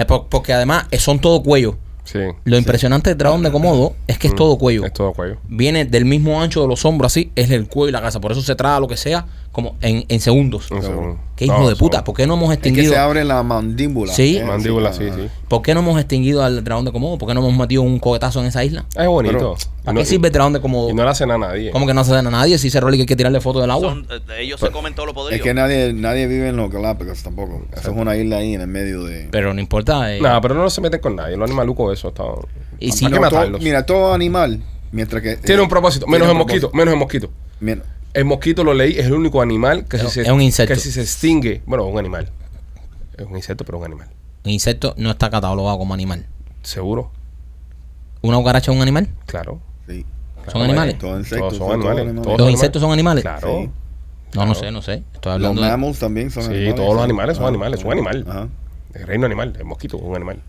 Por- Porque además eh, son todo cuello. Sí. Lo impresionante del dragón de Komodo es que es todo cuello. Es todo cuello. Viene del mismo ancho de los hombros así, es el cuello y la cabeza. Por eso se traga lo que sea como en, en segundos. Un segundo. Qué hijo No, de puta. ¿Por qué no hemos Es que extinguido? se abre la mandíbula. Sí. Eh, Mandíbula, sí, sí. ¿Por qué no hemos extinguido al dragón de Komodo? ¿Por qué no hemos metido un cohetazo en esa isla? Es bonito. ¿Para Y no- qué sirve el dragón de Komodo? Y no le hacen a nadie. ¿Cómo que no se dan a nadie si ese rollo que hay que tirarle fotos del agua? Son- eh, ellos se comen todo lo Es podrido. que nadie, nadie vive en los Galápagos tampoco. Eso es una isla ahí en el medio de... Pero no importa. eh, Nada, pero no se meten con nadie. Los animalucos, eso está. Y si ¿Para No, todo- mira, todo animal, mientras que... Tiene eh, un propósito. Menos el mosquito. Menos el mosquito. El mosquito lo leí, es el único animal que si se, es un insecto. que si se extingue, bueno, un animal. Es un insecto, pero un animal. un insecto no está catalogado como animal. Seguro, ¿Una cucaracha es un animal? claro. sí. ¿Son animales? Todos insectos. Todos son animales. animales. Todos ¿Los insectos son animales? Claro. Sí. No, no sé, no sé. Estoy Los hablando de... mammals también son Sí, animales. todos los sí. animales son animales, son animal. Ajá. El reino animal, el mosquito es un animal.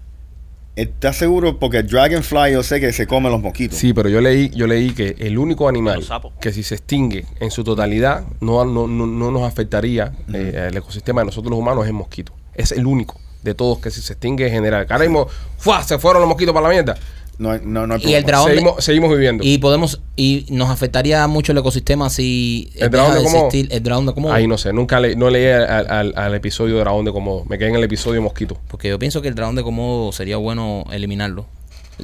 ¿Estás seguro? Porque el dragonfly yo sé que se come los mosquitos. Sí, pero yo leí, yo leí que el único animal que si se extingue en su totalidad no, no, no, no nos afectaría eh, el ecosistema de nosotros los humanos es el mosquito. Es el único de todos que si se extingue en general. Que ahora mismo, ¡fua! se fueron los mosquitos para la mierda. No, hay- no, no hay Y el problema. dragón de- Seguimos, viviendo. Y podemos... Y nos afectaría mucho el ecosistema si... El dragón de Komodo. existir el dragón de Komodo. Ahí no sé, nunca le, no leí al, al- al episodio de Dragón de Komodo. Me quedé en el episodio Mosquito. Porque yo pienso que el dragón de Komodo sería bueno eliminarlo.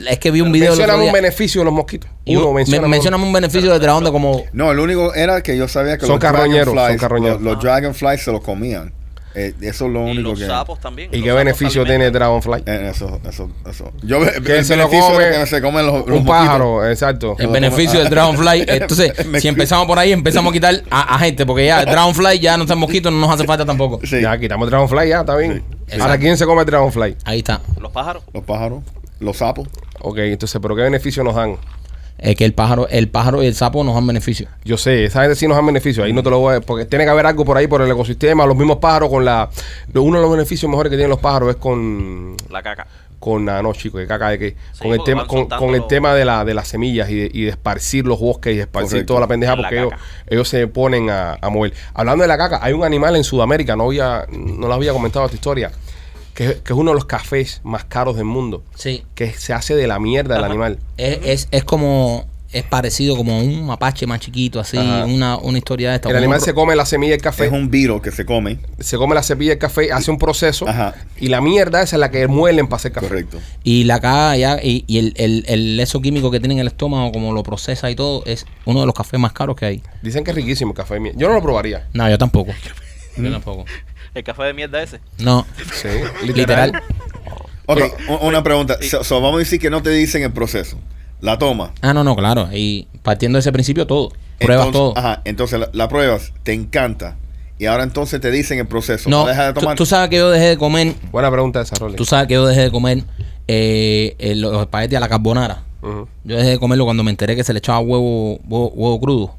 Es que vi un video día un beneficio de los mosquitos. Uno, un- me- mencióname uno. mencióname un beneficio del dragón de Komodo. No, el único era que yo sabía que Son los carroñeros, dragonflies, son carroñeros. Los, los dragonflies se los comían. Eh, eso es lo Y único los que. sapos también. ¿Y los qué sapos beneficio tiene Dragonfly? Eh, eso, eso, eso. Yo, Que el se lo beneficio come que se comen los, los Un mosquitos. pájaro, exacto. El beneficio del Dragonfly. *laughs* Entonces, si empezamos por ahí, empezamos a quitar a, a gente, porque ya el Dragonfly ya no está mosquito, no nos hace falta tampoco. Sí, Ya quitamos el Dragonfly, ya, está bien. Sí. Ahora, ¿quién se come el Dragonfly? Ahí está. Los pájaros. los pájaros, los sapos. Ok, entonces, ¿pero qué beneficio nos dan? Es que el pájaro, el pájaro y el sapo nos dan beneficio. Yo sé, esa gente sí nos dan beneficios. Ahí no te lo voy a... Porque tiene que haber algo por ahí, por el ecosistema. Los mismos pájaros con la... Uno de los beneficios mejores que tienen los pájaros es con... La caca. Con, ah, no, chicos, que caca de qué. Sí, con el tema, con, el tema de, la, de las semillas y de, y de esparcir los bosques y de esparcir Correcto. toda la pendeja, La porque ellos, ellos se ponen a, a mover. Hablando de la caca, hay un animal en Sudamérica, no había, no les había comentado esta historia, que, que es uno de los cafés más caros del mundo, Sí. que se hace de la mierda del animal. Es, es, es como. Es parecido como a un mapache más chiquito, así, Ajá. una, una historia de esta. El animal se come la semilla del café, Es un virus que se come. se come la semilla del café, hace un proceso Ajá. y la mierda esa es la que muelen para hacer café. Correcto. Y la caga ya, y, y el, el, el eso químico que tiene en el estómago, como lo procesa y todo, es uno de los cafés más caros que hay. Dicen que es riquísimo el café. Yo no lo probaría. No, yo tampoco. *laughs* Yo tampoco. El café de mierda ese. No, Sí, literal. Ok, u- una pregunta. So- so, vamos a decir que no te dicen el proceso. La toma. Ah, no, no, claro. Y partiendo de ese principio, todo. Pruebas Entonces- todo. Ajá, entonces la, la pruebas, te encanta. Y ahora entonces te dicen el proceso. No, ¿No dejas de tú, tomar? tú sabes que yo dejé de comer. Buena pregunta esa, Rolly. Tú sabes que yo dejé de comer eh, eh, los espaguetis a la carbonara. Yo dejé de comerlo cuando me enteré que se le echaba huevo, huevo, huevo crudo.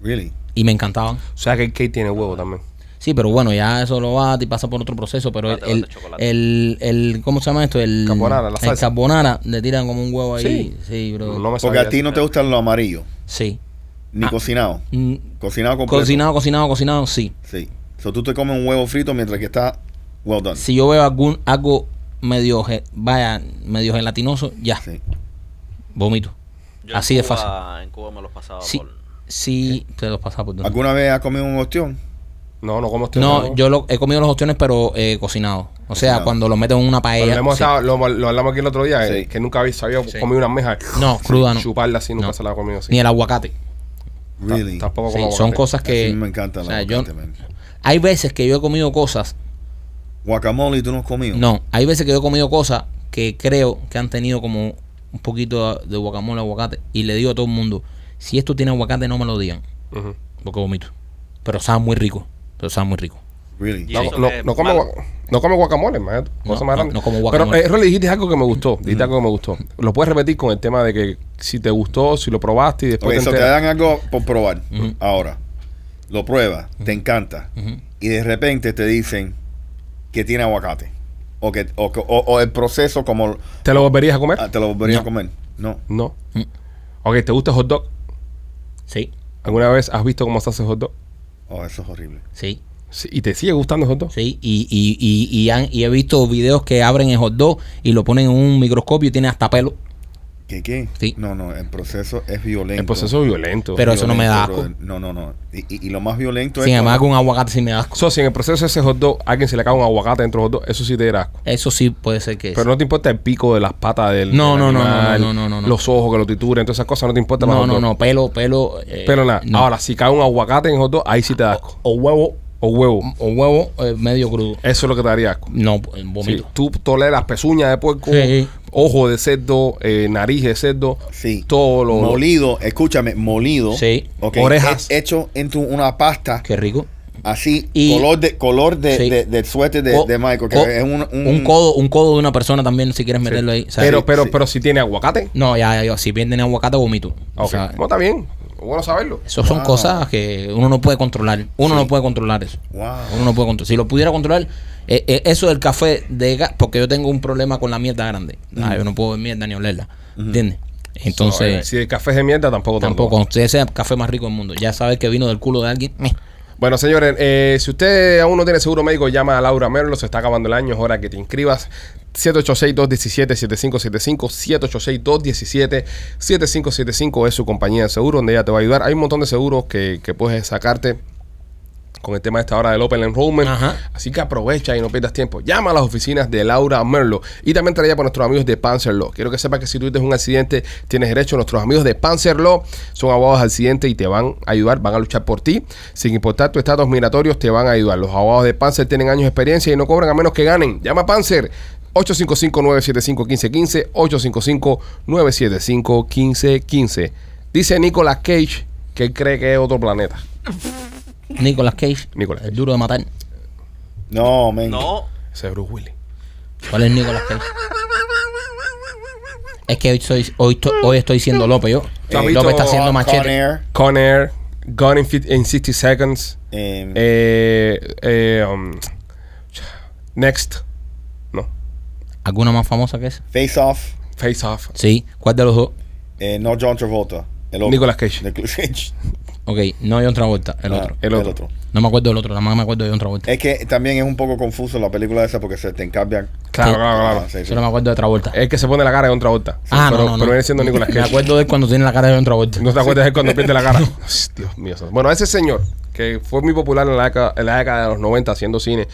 Really? Y me encantaban. O sea que el cake tiene huevo también. Sí, pero bueno, ya eso lo va y pasa por otro proceso. Pero el, Bate, el, bate, chocolate. el, el- ¿cómo se llama esto? El Carbonara, la el salsa. carbonara, le tiran como un huevo ahí. Sí. Sí, bro. No Porque a ti no te gusta lo amarillo, Sí. ni Ah. cocinado. Mm, Cocinado completo. cocinado, cocinado, cocinado, sí. Sí. So tú te comes un huevo frito mientras que está well done. Si yo veo algún algo medio, vaya, medio gelatinoso, ya, Sí. vomito. Yo Así de Cuba- fácil. En Cuba me los pasaba Sí, por. sí, te los pasa por donde. ¿Alguna vez has comido un ostión? No, no como estoy. No, yo lo, he comido los ostiones, pero eh, cocinado. O sea, Cocinado. cuando lo meto en una paella. lo, hemos sí. estado- lo, lo hablamos aquí el otro día, eh, que nunca había sabido Sí. comer una almeja. No, cruda no. Chuparla así, nunca No. se la ha comido así. Ni el aguacate. Really? Tampoco Sí, como son cosas que. Así me encanta o sea, yo- man. hay veces que yo he comido cosas. Guacamole y tú no has comido. No, hay veces que yo he comido cosas que creo que han tenido como un poquito de guacamole, aguacate. Y le digo a todo el mundo: si esto tiene aguacate, no me lo digan. Porque vomito. Pero sabe muy rico. Pero sabe muy rico. Really? No, no, no come guacamole, maestro. No, Cosa más grande. no como Pero, guacamole. eh, Rolly, dijiste algo que me gustó. Dijiste algo que me gustó. Lo puedes repetir con el tema de que si te gustó, si lo probaste y Ok, después so te te enteras. dan algo por probar. Ahora, lo pruebas, te encanta. Y de repente te dicen que tiene aguacate. O, que, o, o- o el proceso como ¿Te lo volverías a comer? ah, te lo volverías No. a comer. No. No. Mm. Ok, ¿te gusta el hot dog? Sí, ¿Alguna vez has visto cómo se hace hot dog? Oh, eso es horrible. sí. Sí, ¿Y te sigue gustando el hot dog? Sí, y, y, y, y, han- y he visto videos que abren el hot dog y lo ponen en un microscopio y tiene hasta pelo. ¿Qué qué? Sí. No, no, el proceso es violento. El proceso es violento. Pero eso no me da asco. No, no, no. Y, y- y lo más violento Sin es. embargo, un aguacate sí me da asco. So, si en el proceso de ese hot dog alguien se le cae un aguacate dentro del hot dog, eso sí te da asco. Eso sí puede ser que Pero no te importa el pico de las patas del, No, del no, no, no, no, no, no, no. los ojos que lo trituren, todas esas cosas no te importa No, no, no, pelo, pelo. eh, Pero nada, no. ahora si cae un aguacate en el hot dog, ahí sí te da asco. O huevo, O huevo. o huevo eh, medio crudo. Eso es lo que te daría asco. No, Sí, vomito. tú toleras pezuñas de puerco, Sí. Ojo de cerdo, eh, nariz de cerdo, Sí. todo lo... Molido, escúchame, molido. Sí. Orejas. he- Hecho en tu- una pasta Qué rico. así, Y- color de color de, Sí. de- del suéter de, O- de Michael, que o- es un, un- un codo, un codo de una persona también, si quieres Sí. meterlo ahí. O pero, pero, sí. pero si tiene aguacate. No, ya, ya, ya, si bien tiene aguacate, vomito. O Ok, sea, no está bien. Bueno saberlo. eso son Wow. cosas que uno no puede controlar. Uno no puede controlar eso. Wow. Uno no puede controlar. Si lo pudiera controlar, eh, eh, eso del café de gas, porque yo tengo un problema con la mierda grande. Ah, yo no puedo beber mierda ni olerla. ¿Entiendes? So, eh, Entonces, si el café es de mierda, tampoco tampoco, tomas. ese es el café más rico del mundo. Ya sabes que vino del culo de alguien. meh. Bueno, señores, eh, si usted aún no tiene seguro médico, llama a Laura Merlo. Se está acabando el año, es hora que te inscribas. 786-217-7575, 786-217-7575 es su compañía de seguro donde ella te va a ayudar. Hay un montón de seguros que, que puedes sacarte con el tema de esta hora del Open Enrollment. Ajá. Así que aprovecha y no pierdas tiempo. Llama a las oficinas de Laura Merlo y también traía por nuestros amigos de Panzer Law. Quiero que sepas que si tú tienes un accidente, tienes derecho. Nuestros amigos de Panzer Law son abogados de accidente y te van a ayudar, van a luchar por ti. Sin importar tu estatus migratorio, te van a ayudar. Los abogados de Panzer tienen años de experiencia y no cobran a menos que ganen. Llama a Panzer. 855-975-1515, 855-975-1515. Dice Nicolas Cage que él cree que es otro planeta. Nicolas Cage. Nicolas El Cage. duro de matar. No, men. No, Ese es Bruce Willis. ¿Cuál es Nicolas Cage? Es que hoy, soy, hoy, to- hoy estoy siendo López yo. ¿Tú has Eh, visto López está haciendo Con machete. Air, Con Air, Gone in, Fit- in 60 Seconds, eh, eh, eh, um, Next, ¿Alguna más famosa que esa? Face Off, Face Off, Sí. ¿Cuál de los dos? eh, no John Travolta. El otro. Nicolas Cage. Nicolas Cage. *laughs* Ok, no hay otra vuelta. El Ah, otro. el otro. No me acuerdo del otro, nada más me acuerdo de otra vuelta. Es que también es un poco confuso la película esa porque se te encambian. Claro, Sí. claro, claro. Ah, sí, sí. Solo me acuerdo de otra vuelta. Es que se pone la cara de otra vuelta. ah, pero, no, no, no. Pero viene siendo Nicolas Me Cage. acuerdo de él cuando tiene la cara de otra vuelta. No te acuerdas de él cuando pierde la cara. *laughs* Dios mío. Bueno, ese señor que fue muy popular en la década, en la década de los 90 haciendo cine.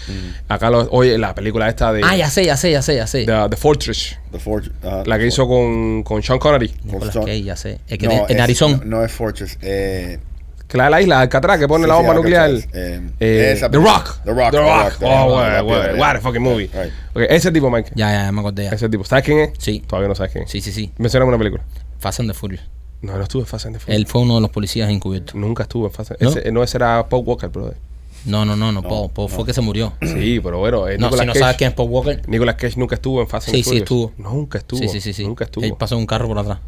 Acá lo, oye, la película esta de Ah, ya sé, ya sé, ya sé, ya sé. The, The Fortress, The Forge- ah, la que The hizo con, con Sean Connery. Nicolas. Cage, ya sé. Es que No, en- Arizona. No, no es Fortress. Eh, Que la de la isla, Alcatraz, que pone Sí, la bomba nuclear. Eh, Eh, esa The. Rock. The Rock, The The Rock. Oh, what, yeah, what, a fucking movie. Right. Ok, ese tipo, Mike. Ya, ya, ya me acordé ya. Ese tipo. ¿Sabes quién es? Sí. Todavía no sabes quién es. Sí, sí, sí. Mencioname una película. Fast and the Furious. No, no estuve en Fast and the Furious. Él fue uno de los policías encubiertos. Nunca estuve en Fast and ¿No? Ese, no, ese era Paul Walker, brother. No, no, no, no. Paul, Paul fue que se murió. Sí, pero bueno, eh, No, Nicolas si no Cage. sabes quién es Paul Walker. Nicolas Cage nunca estuvo en Fast and Sí, the sí, estuvo. Nunca estuvo. Sí, sí, sí, sí. Nunca estuvo. Él pasó un carro por atrás.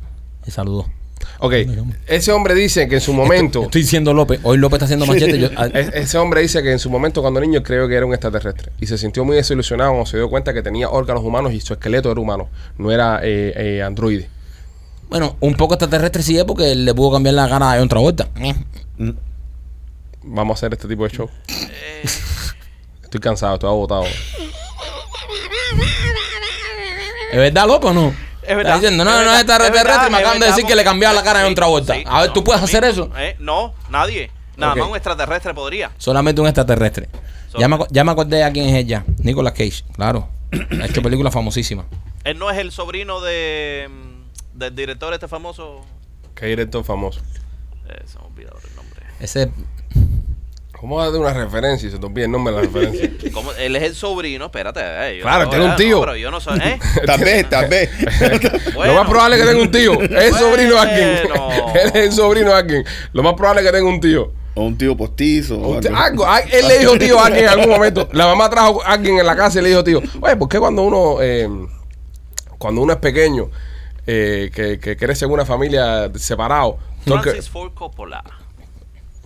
Y saludó. Ok, ese hombre dice que en su momento. Estoy diciendo López. Hoy López está haciendo machete. yo- Es- *laughs* Ese hombre dice que en su momento cuando niño creo que era un extraterrestre y se sintió muy desilusionado cuando se dio cuenta que tenía órganos humanos y su esqueleto era humano, no era eh, eh, androide. Bueno, un poco extraterrestre sí es porque le pudo cambiar la cara de otra vuelta. Vamos a hacer este tipo de show. Eh. Estoy cansado, estoy agotado. ¿Es verdad, López o no? Es verdad. Está diciendo, no, Es no verdad, es extraterrestre es verdad, y me acaban de decir que le cambiaba la cara de sí, otra vuelta. sí, A ver, no, ¿tú puedes hacer eso? Eh, no, nadie. Nada más un extraterrestre podría. Solamente un extraterrestre. Ya me, ya me acordé a quién es ella. Nicolas Cage, claro. Ha hecho películas famosísimas. Él no es el sobrino de mm, del director este famoso. Qué director famoso. Eh, se me ha olvidado el nombre. Ese ¿Cómo vas a dar una referencia y se te olvida el nombre de la referencia? *laughs* ¿Cómo? Él es el sobrino, espérate. eh, yo Claro, no- tiene un tío. no, pero yo no soy. ¿eh? *laughs* Tal vez, tal vez. *laughs* Lo más probable es que tenga un tío. Es el sobrino de alguien. Bueno. Él es el sobrino de alguien. Lo más probable es que tenga un tío. o un tío postizo. o Usted- algo. él le dijo tío a alguien en algún momento. La mamá trajo a alguien en la casa y le dijo tío. Oye, ¿por qué cuando uno eh, cuando uno es pequeño, eh, que, que crece en una familia separado, Francis Ford Coppola.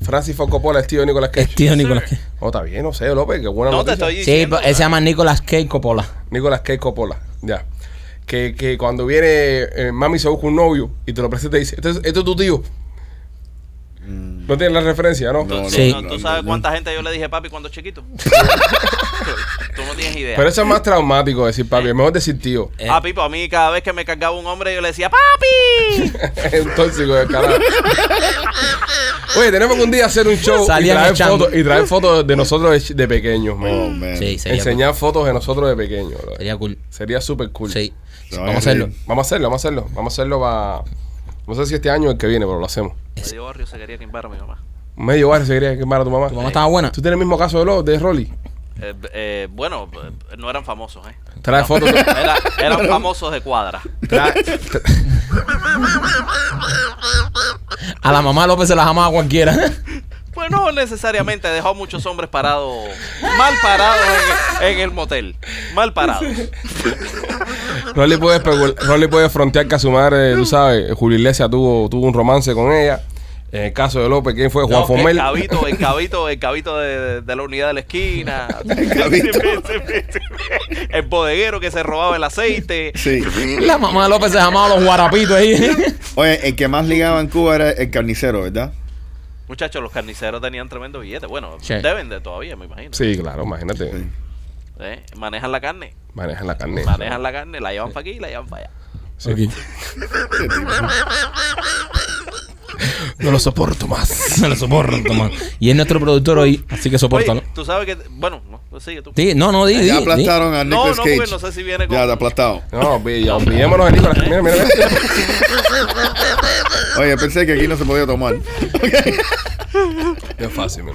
Francis Ford Coppola es tío de Nicolas Cage? es tío Nicolas Cage. Oh, está bien, no sé, López, qué buena No te noticia. estoy Sí, diciendo. él se llama Nicolas Cage Coppola. Nicolas Cage Coppola, ya. Que, que cuando viene eh, mami se busca un novio y te lo presenta y dice, este, es- este es tu tío. No tienes la referencia, ¿no? No, no, Sí. No, ¿Tú sabes cuánta gente yo le dije papi cuando chiquito? *laughs* Tú no tienes idea. Pero eso es más traumático decir papi, es mejor decir tío. Eh, Ah, Pipo, a mí cada vez que me cargaba un hombre yo le decía ¡Papi! Es *laughs* un tóxico de carajo. Oye, tenemos que un día hacer un show y traer, fotos, y traer fotos de nosotros de, pequeños, man. Oh, man. Sí, sería Enseñar fotos de nosotros de pequeños. bro. Sería cool. Sería súper cool. Sí. Van Vamos a hacerlo. Vamos a hacerlo, vamos a hacerlo. Vamos a hacerlo para... No sé si este año o el que viene, pero lo hacemos. Medio barrio se quería quemar a mi mamá. Medio barrio se quería quemar a tu mamá. ¿Tu mamá estaba buena? ¿Tú tienes el mismo caso de, lo, de Rolly? Eh, eh, bueno, eh, no eran famosos, ¿eh? Trae fotos. *laughs* Era- eran famosos de cuadra. trae- A la mamá López se las amaba cualquiera. *laughs* Pues no necesariamente, dejó a muchos hombres parados, mal parados en, en el motel. Mal parados. *laughs* Rolly puede, especul- Rolly puede frontear que a su madre, tú sabes, Julio Iglesias tuvo, tuvo un romance con ella. En el caso de López, ¿quién fue? Juan No, Fomel. el *laughs* cabito, el cabito, el cabito de, de la unidad de la esquina. *laughs* cabito. El bodeguero que se robaba el aceite. Sí. La mamá de López se llamaba los guarapitos ahí. Oye, el que más ligaba en Cuba era el carnicero, ¿verdad? Muchachos, los carniceros tenían tremendo billete. Bueno, Sí. deben de todavía, me imagino. Sí, claro, imagínate. Sí. ¿Eh? Manejan la carne. Manejan la carne. Manejan la carne, la llevan para aquí y la llevan para allá. Sí. No lo soporto más. Se lo soporto, man. Y es nuestro productor hoy, así que sopórtalo. Oye, tú sabes que. Bueno, no, pues sigue tú. Sí, no, no, di, di, Ya di. aplastaron a No, Nicolas no, Cage. porque no sé si viene con- Ya, aplastado. No, olvidémonos de Nicolás. Mira, mira, mira. *laughs* Oye, pensé que aquí no se podía tomar. Es fácil, man.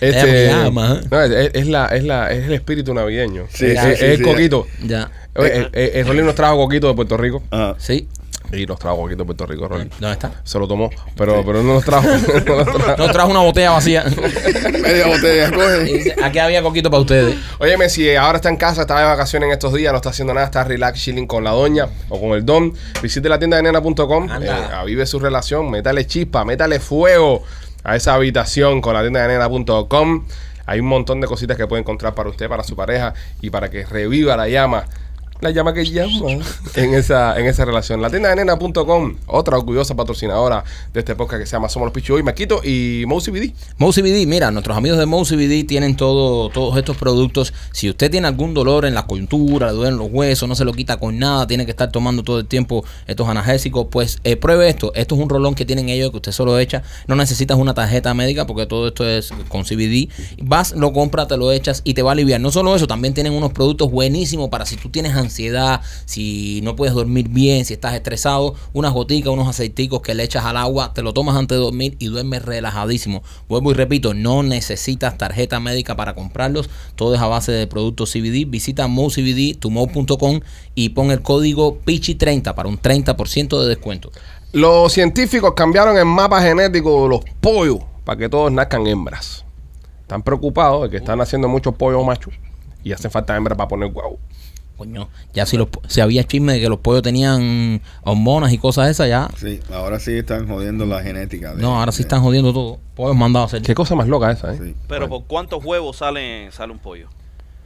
Es Este, llama, ¿eh? no, es, es la, es, la, es el espíritu navideño. Sí, es, sí, es sí, el sí. coquito. Ya. Oye, eh, eh, eh, Rolly nos trajo coquito de Puerto Rico. Ajá. Sí. Y nos trajo coquito de Puerto Rico, Rolly. ¿Dónde está? Se lo tomó, pero, pero no nos *laughs* trajo. no nos trajo. Nos trajo una botella vacía. Media botella, coge. Aquí había coquito para ustedes. Óyeme, si ahora está en casa, está de vacaciones en estos días, no está haciendo nada, está relax, chilling con la doña o con el don, visite la tienda de nena.com, eh, avive su relación, métale chispa, métale fuego a esa habitación con la tienda de nena.com. Hay un montón de cositas que puede encontrar para usted, para su pareja y para que reviva la llama. La llama que llama en esa, en esa relación. La tienda de otra orgullosa patrocinadora de este podcast que se llama Somos los Pichos y Maquito y Mo CBD. Mo CBD, mira, nuestros amigos de Mo CBD tienen todo, todos estos productos. Si usted tiene algún dolor en la coyuntura, le duelen los huesos, no se lo quita con nada, tiene que estar tomando todo el tiempo estos analgésicos, pues eh, pruebe esto. Esto es un rolón que tienen ellos que usted solo echa. No necesitas una tarjeta médica porque todo esto es con CBD. Vas, lo compras, te lo echas y te va a aliviar. No solo eso, también tienen unos productos buenísimos para si tú tienes ansiedad, si no puedes dormir bien, si estás estresado, unas goticas, unos aceiticos que le echas al agua, te lo tomas antes de dormir y duermes relajadísimo. Vuelvo y repito, no necesitas tarjeta médica para comprarlos, todo es a base de productos CBD. Visita MoCBD, tumo.com y pon el código PICHI30 para un 30% de descuento. Los científicos cambiaron el mapa genético de los pollos para que todos nazcan hembras. Están preocupados de que están haciendo muchos pollos machos y hace falta hembras para poner huevo. Coño, ya si, los, si había chisme de que los pollos tenían hormonas y cosas esas, ya. Sí, ahora sí están jodiendo la genética. de- No, ahora sí están jodiendo todo. Pollos mandados a hacer. Qué cosa más loca esa, ¿eh? Sí. Pero ¿por cuántos huevos sale, sale un pollo?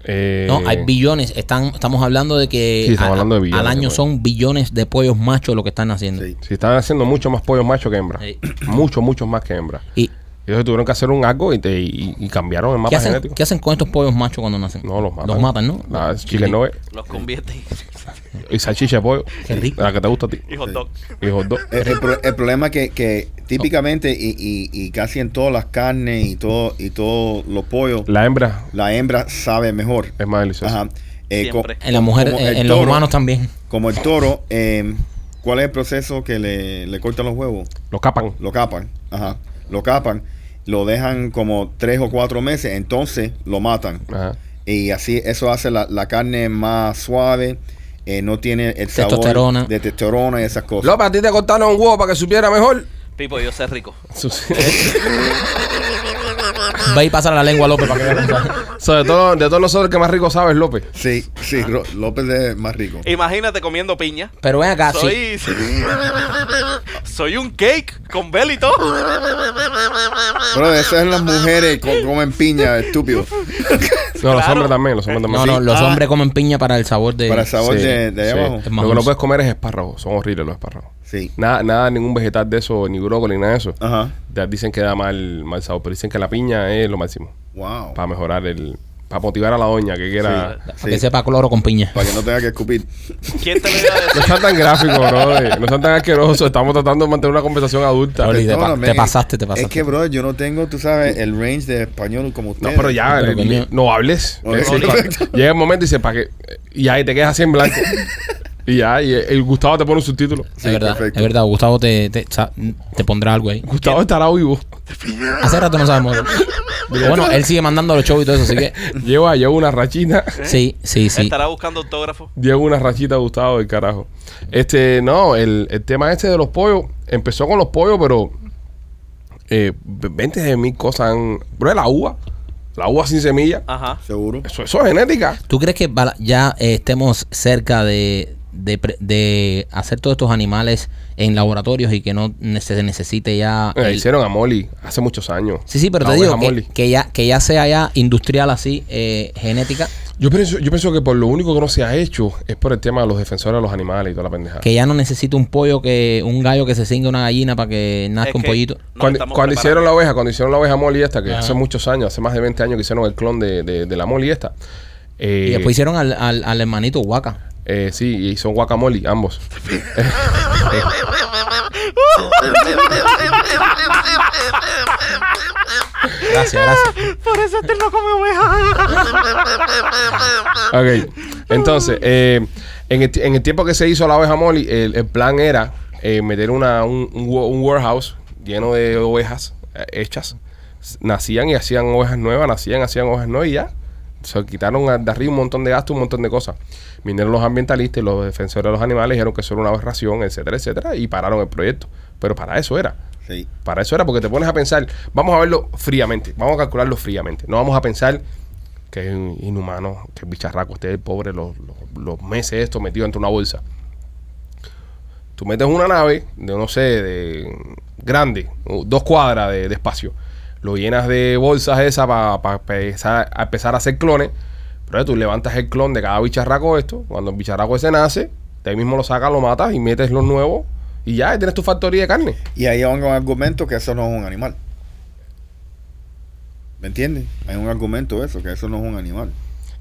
Eh, No, hay billones. Están, estamos hablando de que Sí, estamos a- hablando de billones al año son billones de pollos machos lo que están haciendo. Sí. Si están haciendo mucho más pollos machos que hembras. Sí. Muchos, muchos más que hembras. ¿Y Y ellos tuvieron que hacer un algo y, te- y- y cambiaron el qué mapa hacen, genético. qué hacen con estos pollos machos cuando nacen? No, los matan. Los matan, ¿no? La chicken nugget Los convierte *laughs* y salchicha de pollo. Qué rico. La que te gusta a ti. en hot dog. Y hot dog. El, el pro- el problema es que, que típicamente y, y- y casi en todas las carnes y todo y todos los pollos, La hembra la hembra sabe mejor. es más deliciosa. Ajá. Eh. En la mujer, como en, los humanos también. Como el toro, eh, ¿cuál es el proceso que le, le cortan los huevos? Lo capan. Lo capan, ajá. Lo capan, lo dejan como tres o cuatro meses, entonces lo matan. Ajá. Y así eso hace la, la carne más suave, eh, no tiene el sabor Testosterona. de testosterona y esas cosas. López, a ti te cortaron un huevo para que supiera mejor. Pipo, yo sé rico. *laughs* *laughs* Ve y pasa la lengua a López para que vea. *laughs* So, de, todo, de todos nosotros, el que más rico sabe es López. Sí, sí, Ro- López es más rico. Imagínate comiendo piña. Pero ven acá, sí. Soy, *laughs* soy un cake con bel y todo. Pero esas son las mujeres que comen piña, estúpido. No, los Claro. hombres también, los hombres también. No, no, Sí. los Ah. hombres comen piña para el sabor de. Para el sabor Sí, de, de ahí sí. abajo. Es más Lo que no dulce. puedes comer es espárragos. Son horribles los espárragos. Sí. Nada, nada, ningún vegetal de eso, ni brócoli, ni nada de eso. Ajá. Ya dicen que da mal, mal sabor, pero dicen que la piña es lo máximo. Wow. Para mejorar el. Para motivar a la doña que quiera. Para Sí. que sepa cloro con piña. Para que no tenga que escupir. ¿Quién te lo iba a *laughs* No sean tan gráficos, bro. No sean tan asquerosos. Estamos tratando de mantener una conversación adulta. Te pa- Perdóname, te pasaste, te Es pasaste. que, bro, yo no tengo, tú sabes, el range de español como usted. No, pero ya, Pero, eh, no hables. Llega el momento y dice, ¿para qué? Y ahí te quedas así en blanco. *laughs* y ya, y el Gustavo te pone un subtítulo. es verdad, perfecto. es verdad. Gustavo te, te, te pondrá algo ahí. Gustavo estará vivo. Hace rato no sabemos. bueno, él sigue mandando los shows y todo eso, así que. Lleva, lleva una rachita. Sí, sí, sí. Estará buscando autógrafo. Lleva una rachita Gustavo del carajo. Este, no, el, el tema este de los pollos, empezó con los pollos, pero eh, 20 de mil cosas han. Bro, la uva. La uva sin semilla. Ajá. Seguro. Eso, eso es genética. ¿Tú crees que ya eh, estemos cerca de, de, pre- de hacer todos estos animales en laboratorios y que no se necesite ya... Eh, el- hicieron a Molly hace muchos años. Sí, sí, pero La te digo que, que ya, que ya sea ya industrial así, eh, genética, Yo pienso, yo pienso que por lo único que no se ha hecho es por el tema de los defensores de los animales y toda la pendejada. que ya no necesita un pollo, que un gallo que se cinga una gallina para que nazca Es un que pollito. cuando hicieron la oveja, cuando hicieron la oveja Molly esta, que Ajá. hace muchos años, hace más de 20 años que hicieron el clon de, de- de la Molly esta, Eh, Y después hicieron al, al, al hermanito Waka. Eh, sí, y son guacamole, ambos. *laughs* Gracias, gracias. Por eso este no come oveja. Ok, entonces, eh, en, el, ti- en el tiempo que se hizo la oveja Molly, el, el plan era eh, meter una, un, un wa- un warehouse lleno de ovejas eh, hechas. Nacían y hacían ovejas nuevas, nacían, hacían ovejas nuevas y ya. Se quitaron de arriba un montón de gastos, un montón de cosas. Vinieron los ambientalistas y los defensores de los animales, dijeron que eso era una aberración, etcétera, etcétera, y pararon el proyecto. Pero para eso era. Sí. Para eso era porque te pones a pensar, vamos a verlo fríamente, vamos a calcularlo fríamente. No vamos a pensar que es inhumano, que el bicharraco esté pobre los, los- los meses esto metido entre una bolsa. Tú metes una nave de, no sé, de grande, dos cuadras de, de espacio. Lo llenas de bolsas esas para empezar, a empezar a hacer clones. Pero tú levantas el clon de cada bicharraco esto. Cuando el bicharraco ese nace, de ahí mismo lo sacas, lo matas y metes los nuevos. Y ya tienes tu factoría de carne. Y ahí hay un argumento que eso no es un animal. ¿Me entiendes? Hay un argumento eso, que eso no es un animal.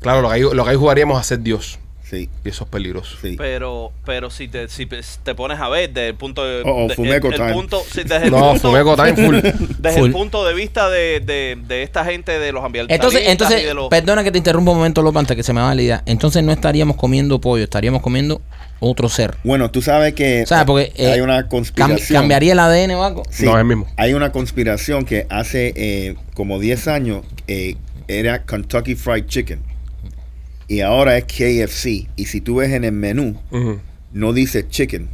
Claro, lo que ahí, lo que ahí jugaríamos a ser Dios. Sí, Y eso es peligroso. sí. Pero, pero si te, si te pones a ver desde el punto de, Oh, oh, de- Fumeco el, el time. punto, sí, desde el No, punto, Fumeco time full. *laughs* desde Full. el punto de vista de, de, de esta gente de los ambientalistas Entonces, entonces y de los perdona que te interrumpa un momento, López, antes que se me va la idea. Entonces no estaríamos comiendo pollo, estaríamos comiendo otro ser. Bueno, tú sabes que ¿Sabes? Porque eh, hay una cam- conspiración. cambiaría el ADN o algo. Sí, No, es el mismo. Hay una conspiración que hace eh, como 10 años eh, era Kentucky Fried Chicken. Y ahora es KFC. Y si tú ves en el menú, no dice chicken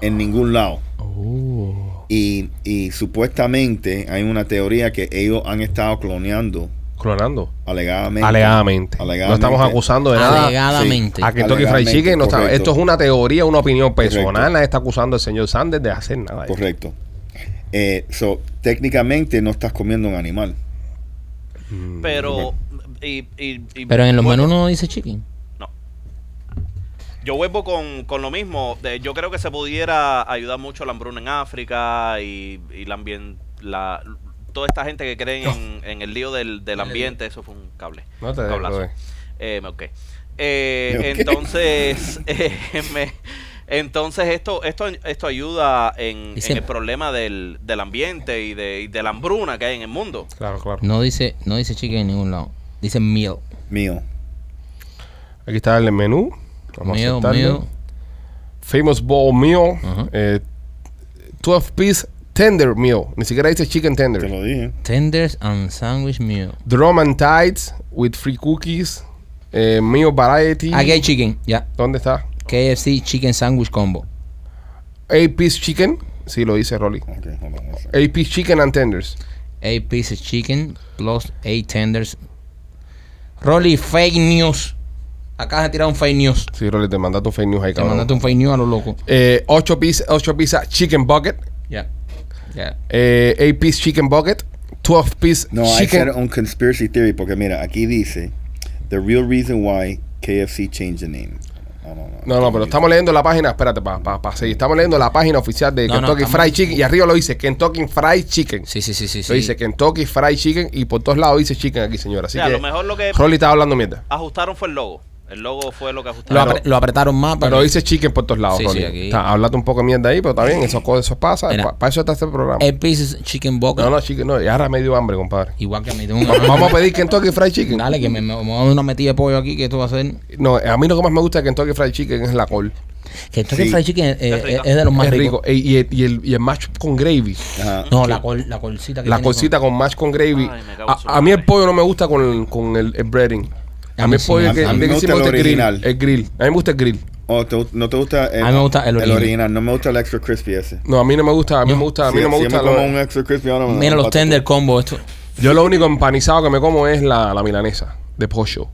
en ningún lado. Oh. Y, y supuestamente hay una teoría que ellos han estado cloneando Clonando. alegadamente. Alegadamente. No estamos acusando de nada. Alegadamente. A Kentucky Fried Chicken no está-. Esto es una teoría, una opinión personal. Correcto. Nadie está acusando al señor Sanders de hacer nada. Correcto. Eh, so, técnicamente no estás comiendo un animal. Mm, pero y, y- y- Pero en los bueno, menús no dice chicken. no. Yo vuelvo con, con lo mismo. De- yo creo que se pudiera ayudar mucho la hambruna en África y, y la ambien- la toda esta gente que cree en, *laughs* en el lío del, del ambiente. Eso fue un cable. No te un des, cablazo. Eh, ok. Eh, *laughs* Ok. Entonces, *laughs* eh, me- entonces esto, esto, esto ayuda en, Dice- en el problema del, del ambiente y de, y de la hambruna que hay en el mundo. Claro, claro. No dice, no dice chicken en ningún lado. Dice meal. Mío. Aquí está el menú. Vamos a Meal, aceptarlo. meal. Famous Bowl Meal. Ajá. eh, 12 piece tender meal. Ni siquiera dice chicken Te tender. lo dije. Tenders and sandwich meal. Drum and tides with free cookies. Eh, meal variety. Aquí hay chicken, ya. ¿Dónde está? KFC chicken sandwich combo. 8 piece chicken. Sí, lo dice Rolly. Ok, hold on. 8 piece chicken and tenders. 8 pieces chicken plus 8 tenders. Rolly, fake news. Acá se tira un fake news. Sí, Rolly, te mandaste un fake news ahí, Te cabrón. mandaste un fake news a lo loco. Eh, 8 piece, 8 piezas chicken bucket. Ya. Ya. Eh, 8 piece chicken bucket. 12 piece No, chicken. ser un conspiracy theory porque mira, aquí dice the real reason why KFC changed the name. No, no, no. No, no, pero estamos leyendo la página, espérate, para pa, pa seguir. Estamos leyendo la página oficial de No, no, Kentucky estamos- Fried Chicken y arriba lo dice Kentucky Fried Chicken. Sí, sí, sí, sí. Lo sí. dice Kentucky Fried Chicken y por todos lados dice chicken aquí, señora. Así O sea, a que lo mejor lo que Rolly estaba hablando mierda. ajustaron fue el logo. El logo fue lo que lo, ajustaron. apre- lo apretaron más, pero, Pero dice chicken por todos lados, Sí, Rolly. sí, aquí. Está, háblate un poco de mierda ahí, pero está bien, eso, eso pasa. Para eso está este programa. 8 pieces chicken bucket. no, no, chicken, no. Y ahora me dio hambre, compadre. Igual que a mí. tengo *laughs* un- Vamos a pedir Kentucky Fried Chicken. Dale, que me, me, me voy a dar una metida de pollo aquí, que esto va a ser... No, a mí lo que más me gusta de Kentucky Fried Chicken es la col. Que Sí. fried chicken eh, Es es, de los más es ricos. rico. E- Y, el, y, el, y el mash con gravy. Ajá. No, la, col, la colcita que La tiene cosita con mash con gravy. Ay, A, a mí el pollo no me gusta con el, con el, el breading. A mí el sí. pollo A- que, a mí que me gusta el el grill. original. El grill. A mí me gusta el grill. Oh, ¿te- ¿No te gusta el, A mí me gusta el original. original? No me gusta el extra crispy ese. No, a mí no me gusta. A mí me gusta. A mí no me si gusta. como lo- un extra crispy ahora me- Mira los tender combo. Esto. Yo lo único empanizado que me como es la, la milanesa de pollo.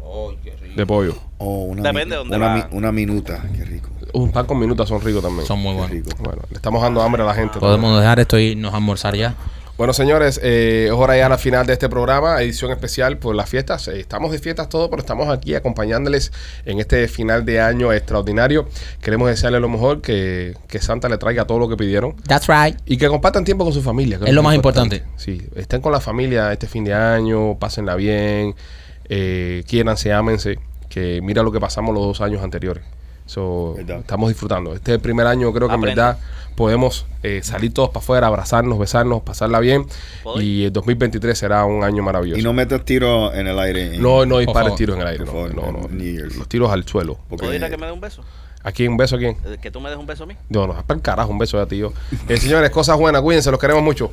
De pollo. Oh, una, Depende mi- de dónde una, va. una minuta. Qué rico. Un pan con minutas son ricos también. Son muy buenos. Bueno, le estamos dando hambre a la gente. también. Podemos dejar esto y irnos a almorzar ya. Bueno, señores, eh, es hora ya al final de este programa, edición especial por las fiestas. Eh, estamos de fiestas todos, pero estamos aquí acompañándoles en este final de año extraordinario. Queremos desearles lo mejor, que, que Santa le traiga todo lo que pidieron That's right. y que compartan tiempo con su familia. que Es lo más importante. Sí, estén con la familia este fin de año, pásenla bien. eh, quiéranse, ámense, que mira lo que pasamos los dos años anteriores. So, estamos disfrutando. Este es el primer año, creo que en verdad podemos eh, salir todos para afuera, abrazarnos, besarnos, pasarla bien. ¿Puedo Y el 2023 será un año maravilloso. Y no metas tiro en el aire. en- no, no dispares tiros en el aire. No, favor, no, no. Los tiros al suelo. porque- ¿Puedo ir a que me dé un beso? ¿A quién? ¿Un beso a quién? Eh, ¿Que tú me des un beso a mí? No, no, es para el carajo, un beso a ti yo. Eh, señores, cosas buenas, cuídense, los queremos mucho.